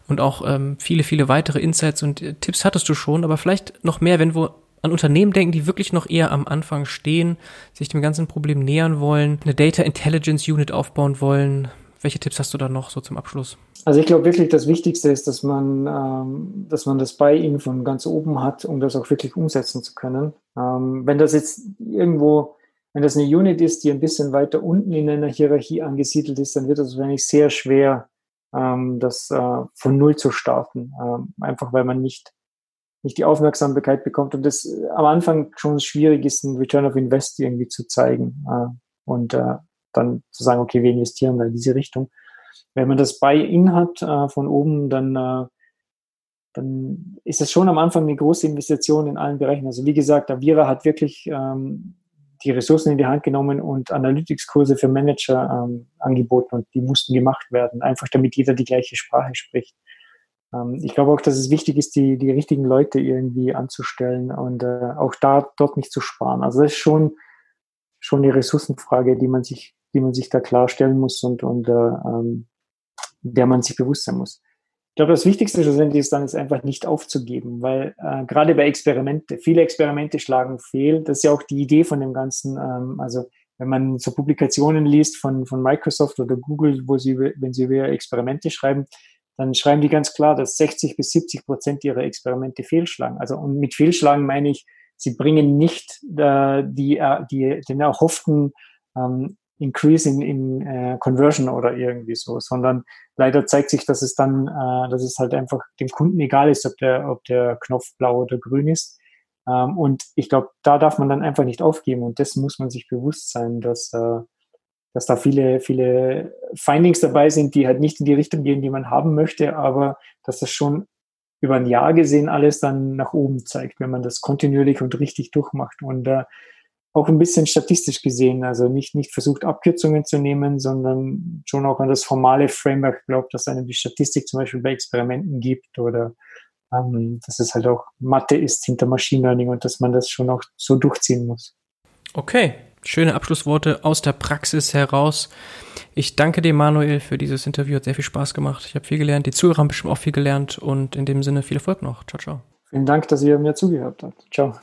und auch ähm, viele, viele weitere Insights und äh, Tipps hattest du schon. Aber vielleicht noch mehr, wenn wir an Unternehmen denken, die wirklich noch eher am Anfang stehen, sich dem ganzen Problem nähern wollen, eine Data Intelligence Unit aufbauen wollen, welche Tipps hast du da noch so zum Abschluss? Also ich glaube wirklich, das Wichtigste ist, dass man, ähm, dass man das Buy-in von ganz oben hat, um das auch wirklich umsetzen zu können. Ähm, wenn das jetzt irgendwo, wenn das eine Unit ist, die ein bisschen weiter unten in einer Hierarchie angesiedelt ist, dann wird es wahrscheinlich sehr schwer, ähm, das äh, von Null zu starten. Ähm, einfach weil man nicht, nicht die Aufmerksamkeit bekommt und das am Anfang schon schwierig ist, einen Return of Invest irgendwie zu zeigen. Äh, und äh, dann zu sagen, okay, wir investieren da in diese Richtung. Wenn man das Buy-in hat äh, von oben, dann, äh, dann ist es schon am Anfang eine große Investition in allen Bereichen. Also wie gesagt, Avira hat wirklich ähm, die Ressourcen in die Hand genommen und Analytics-Kurse für Manager ähm, angeboten und die mussten gemacht werden, einfach damit jeder die gleiche Sprache spricht. Ähm, ich glaube auch, dass es wichtig ist, die, die richtigen Leute irgendwie anzustellen und äh, auch da dort nicht zu sparen. Also das ist schon, schon eine Ressourcenfrage, die man sich die man sich da klarstellen muss und, und äh, ähm, der man sich bewusst sein muss. Ich glaube, das Wichtigste schlussendlich ist dann, ist einfach nicht aufzugeben, weil äh, gerade bei Experimente, viele Experimente schlagen fehl. Das ist ja auch die Idee von dem Ganzen. Ähm, also wenn man so Publikationen liest von, von Microsoft oder Google, wo sie, wenn sie über Experimente schreiben, dann schreiben die ganz klar, dass 60 bis 70 Prozent ihrer Experimente fehlschlagen. Also und mit fehlschlagen meine ich, sie bringen nicht äh, die, äh, die, den erhofften ähm, Increase in, in äh, Conversion oder irgendwie so, sondern leider zeigt sich, dass es dann, äh, dass es halt einfach dem Kunden egal ist, ob der, ob der Knopf blau oder grün ist. Ähm, und ich glaube, da darf man dann einfach nicht aufgeben und das muss man sich bewusst sein, dass, äh, dass da viele, viele Findings dabei sind, die halt nicht in die Richtung gehen, die man haben möchte, aber dass das schon über ein Jahr gesehen alles dann nach oben zeigt, wenn man das kontinuierlich und richtig durchmacht. Und äh, auch ein bisschen statistisch gesehen, also nicht, nicht versucht, Abkürzungen zu nehmen, sondern schon auch an das formale Framework glaubt, dass einem die Statistik zum Beispiel bei Experimenten gibt oder ähm, dass es halt auch Mathe ist hinter Machine Learning und dass man das schon auch so durchziehen muss. Okay, schöne Abschlussworte aus der Praxis heraus. Ich danke dir, Manuel, für dieses Interview. Hat sehr viel Spaß gemacht. Ich habe viel gelernt. Die Zuhörer haben bestimmt auch viel gelernt und in dem Sinne viel Erfolg noch. Ciao, ciao. Vielen Dank, dass ihr mir zugehört habt. Ciao.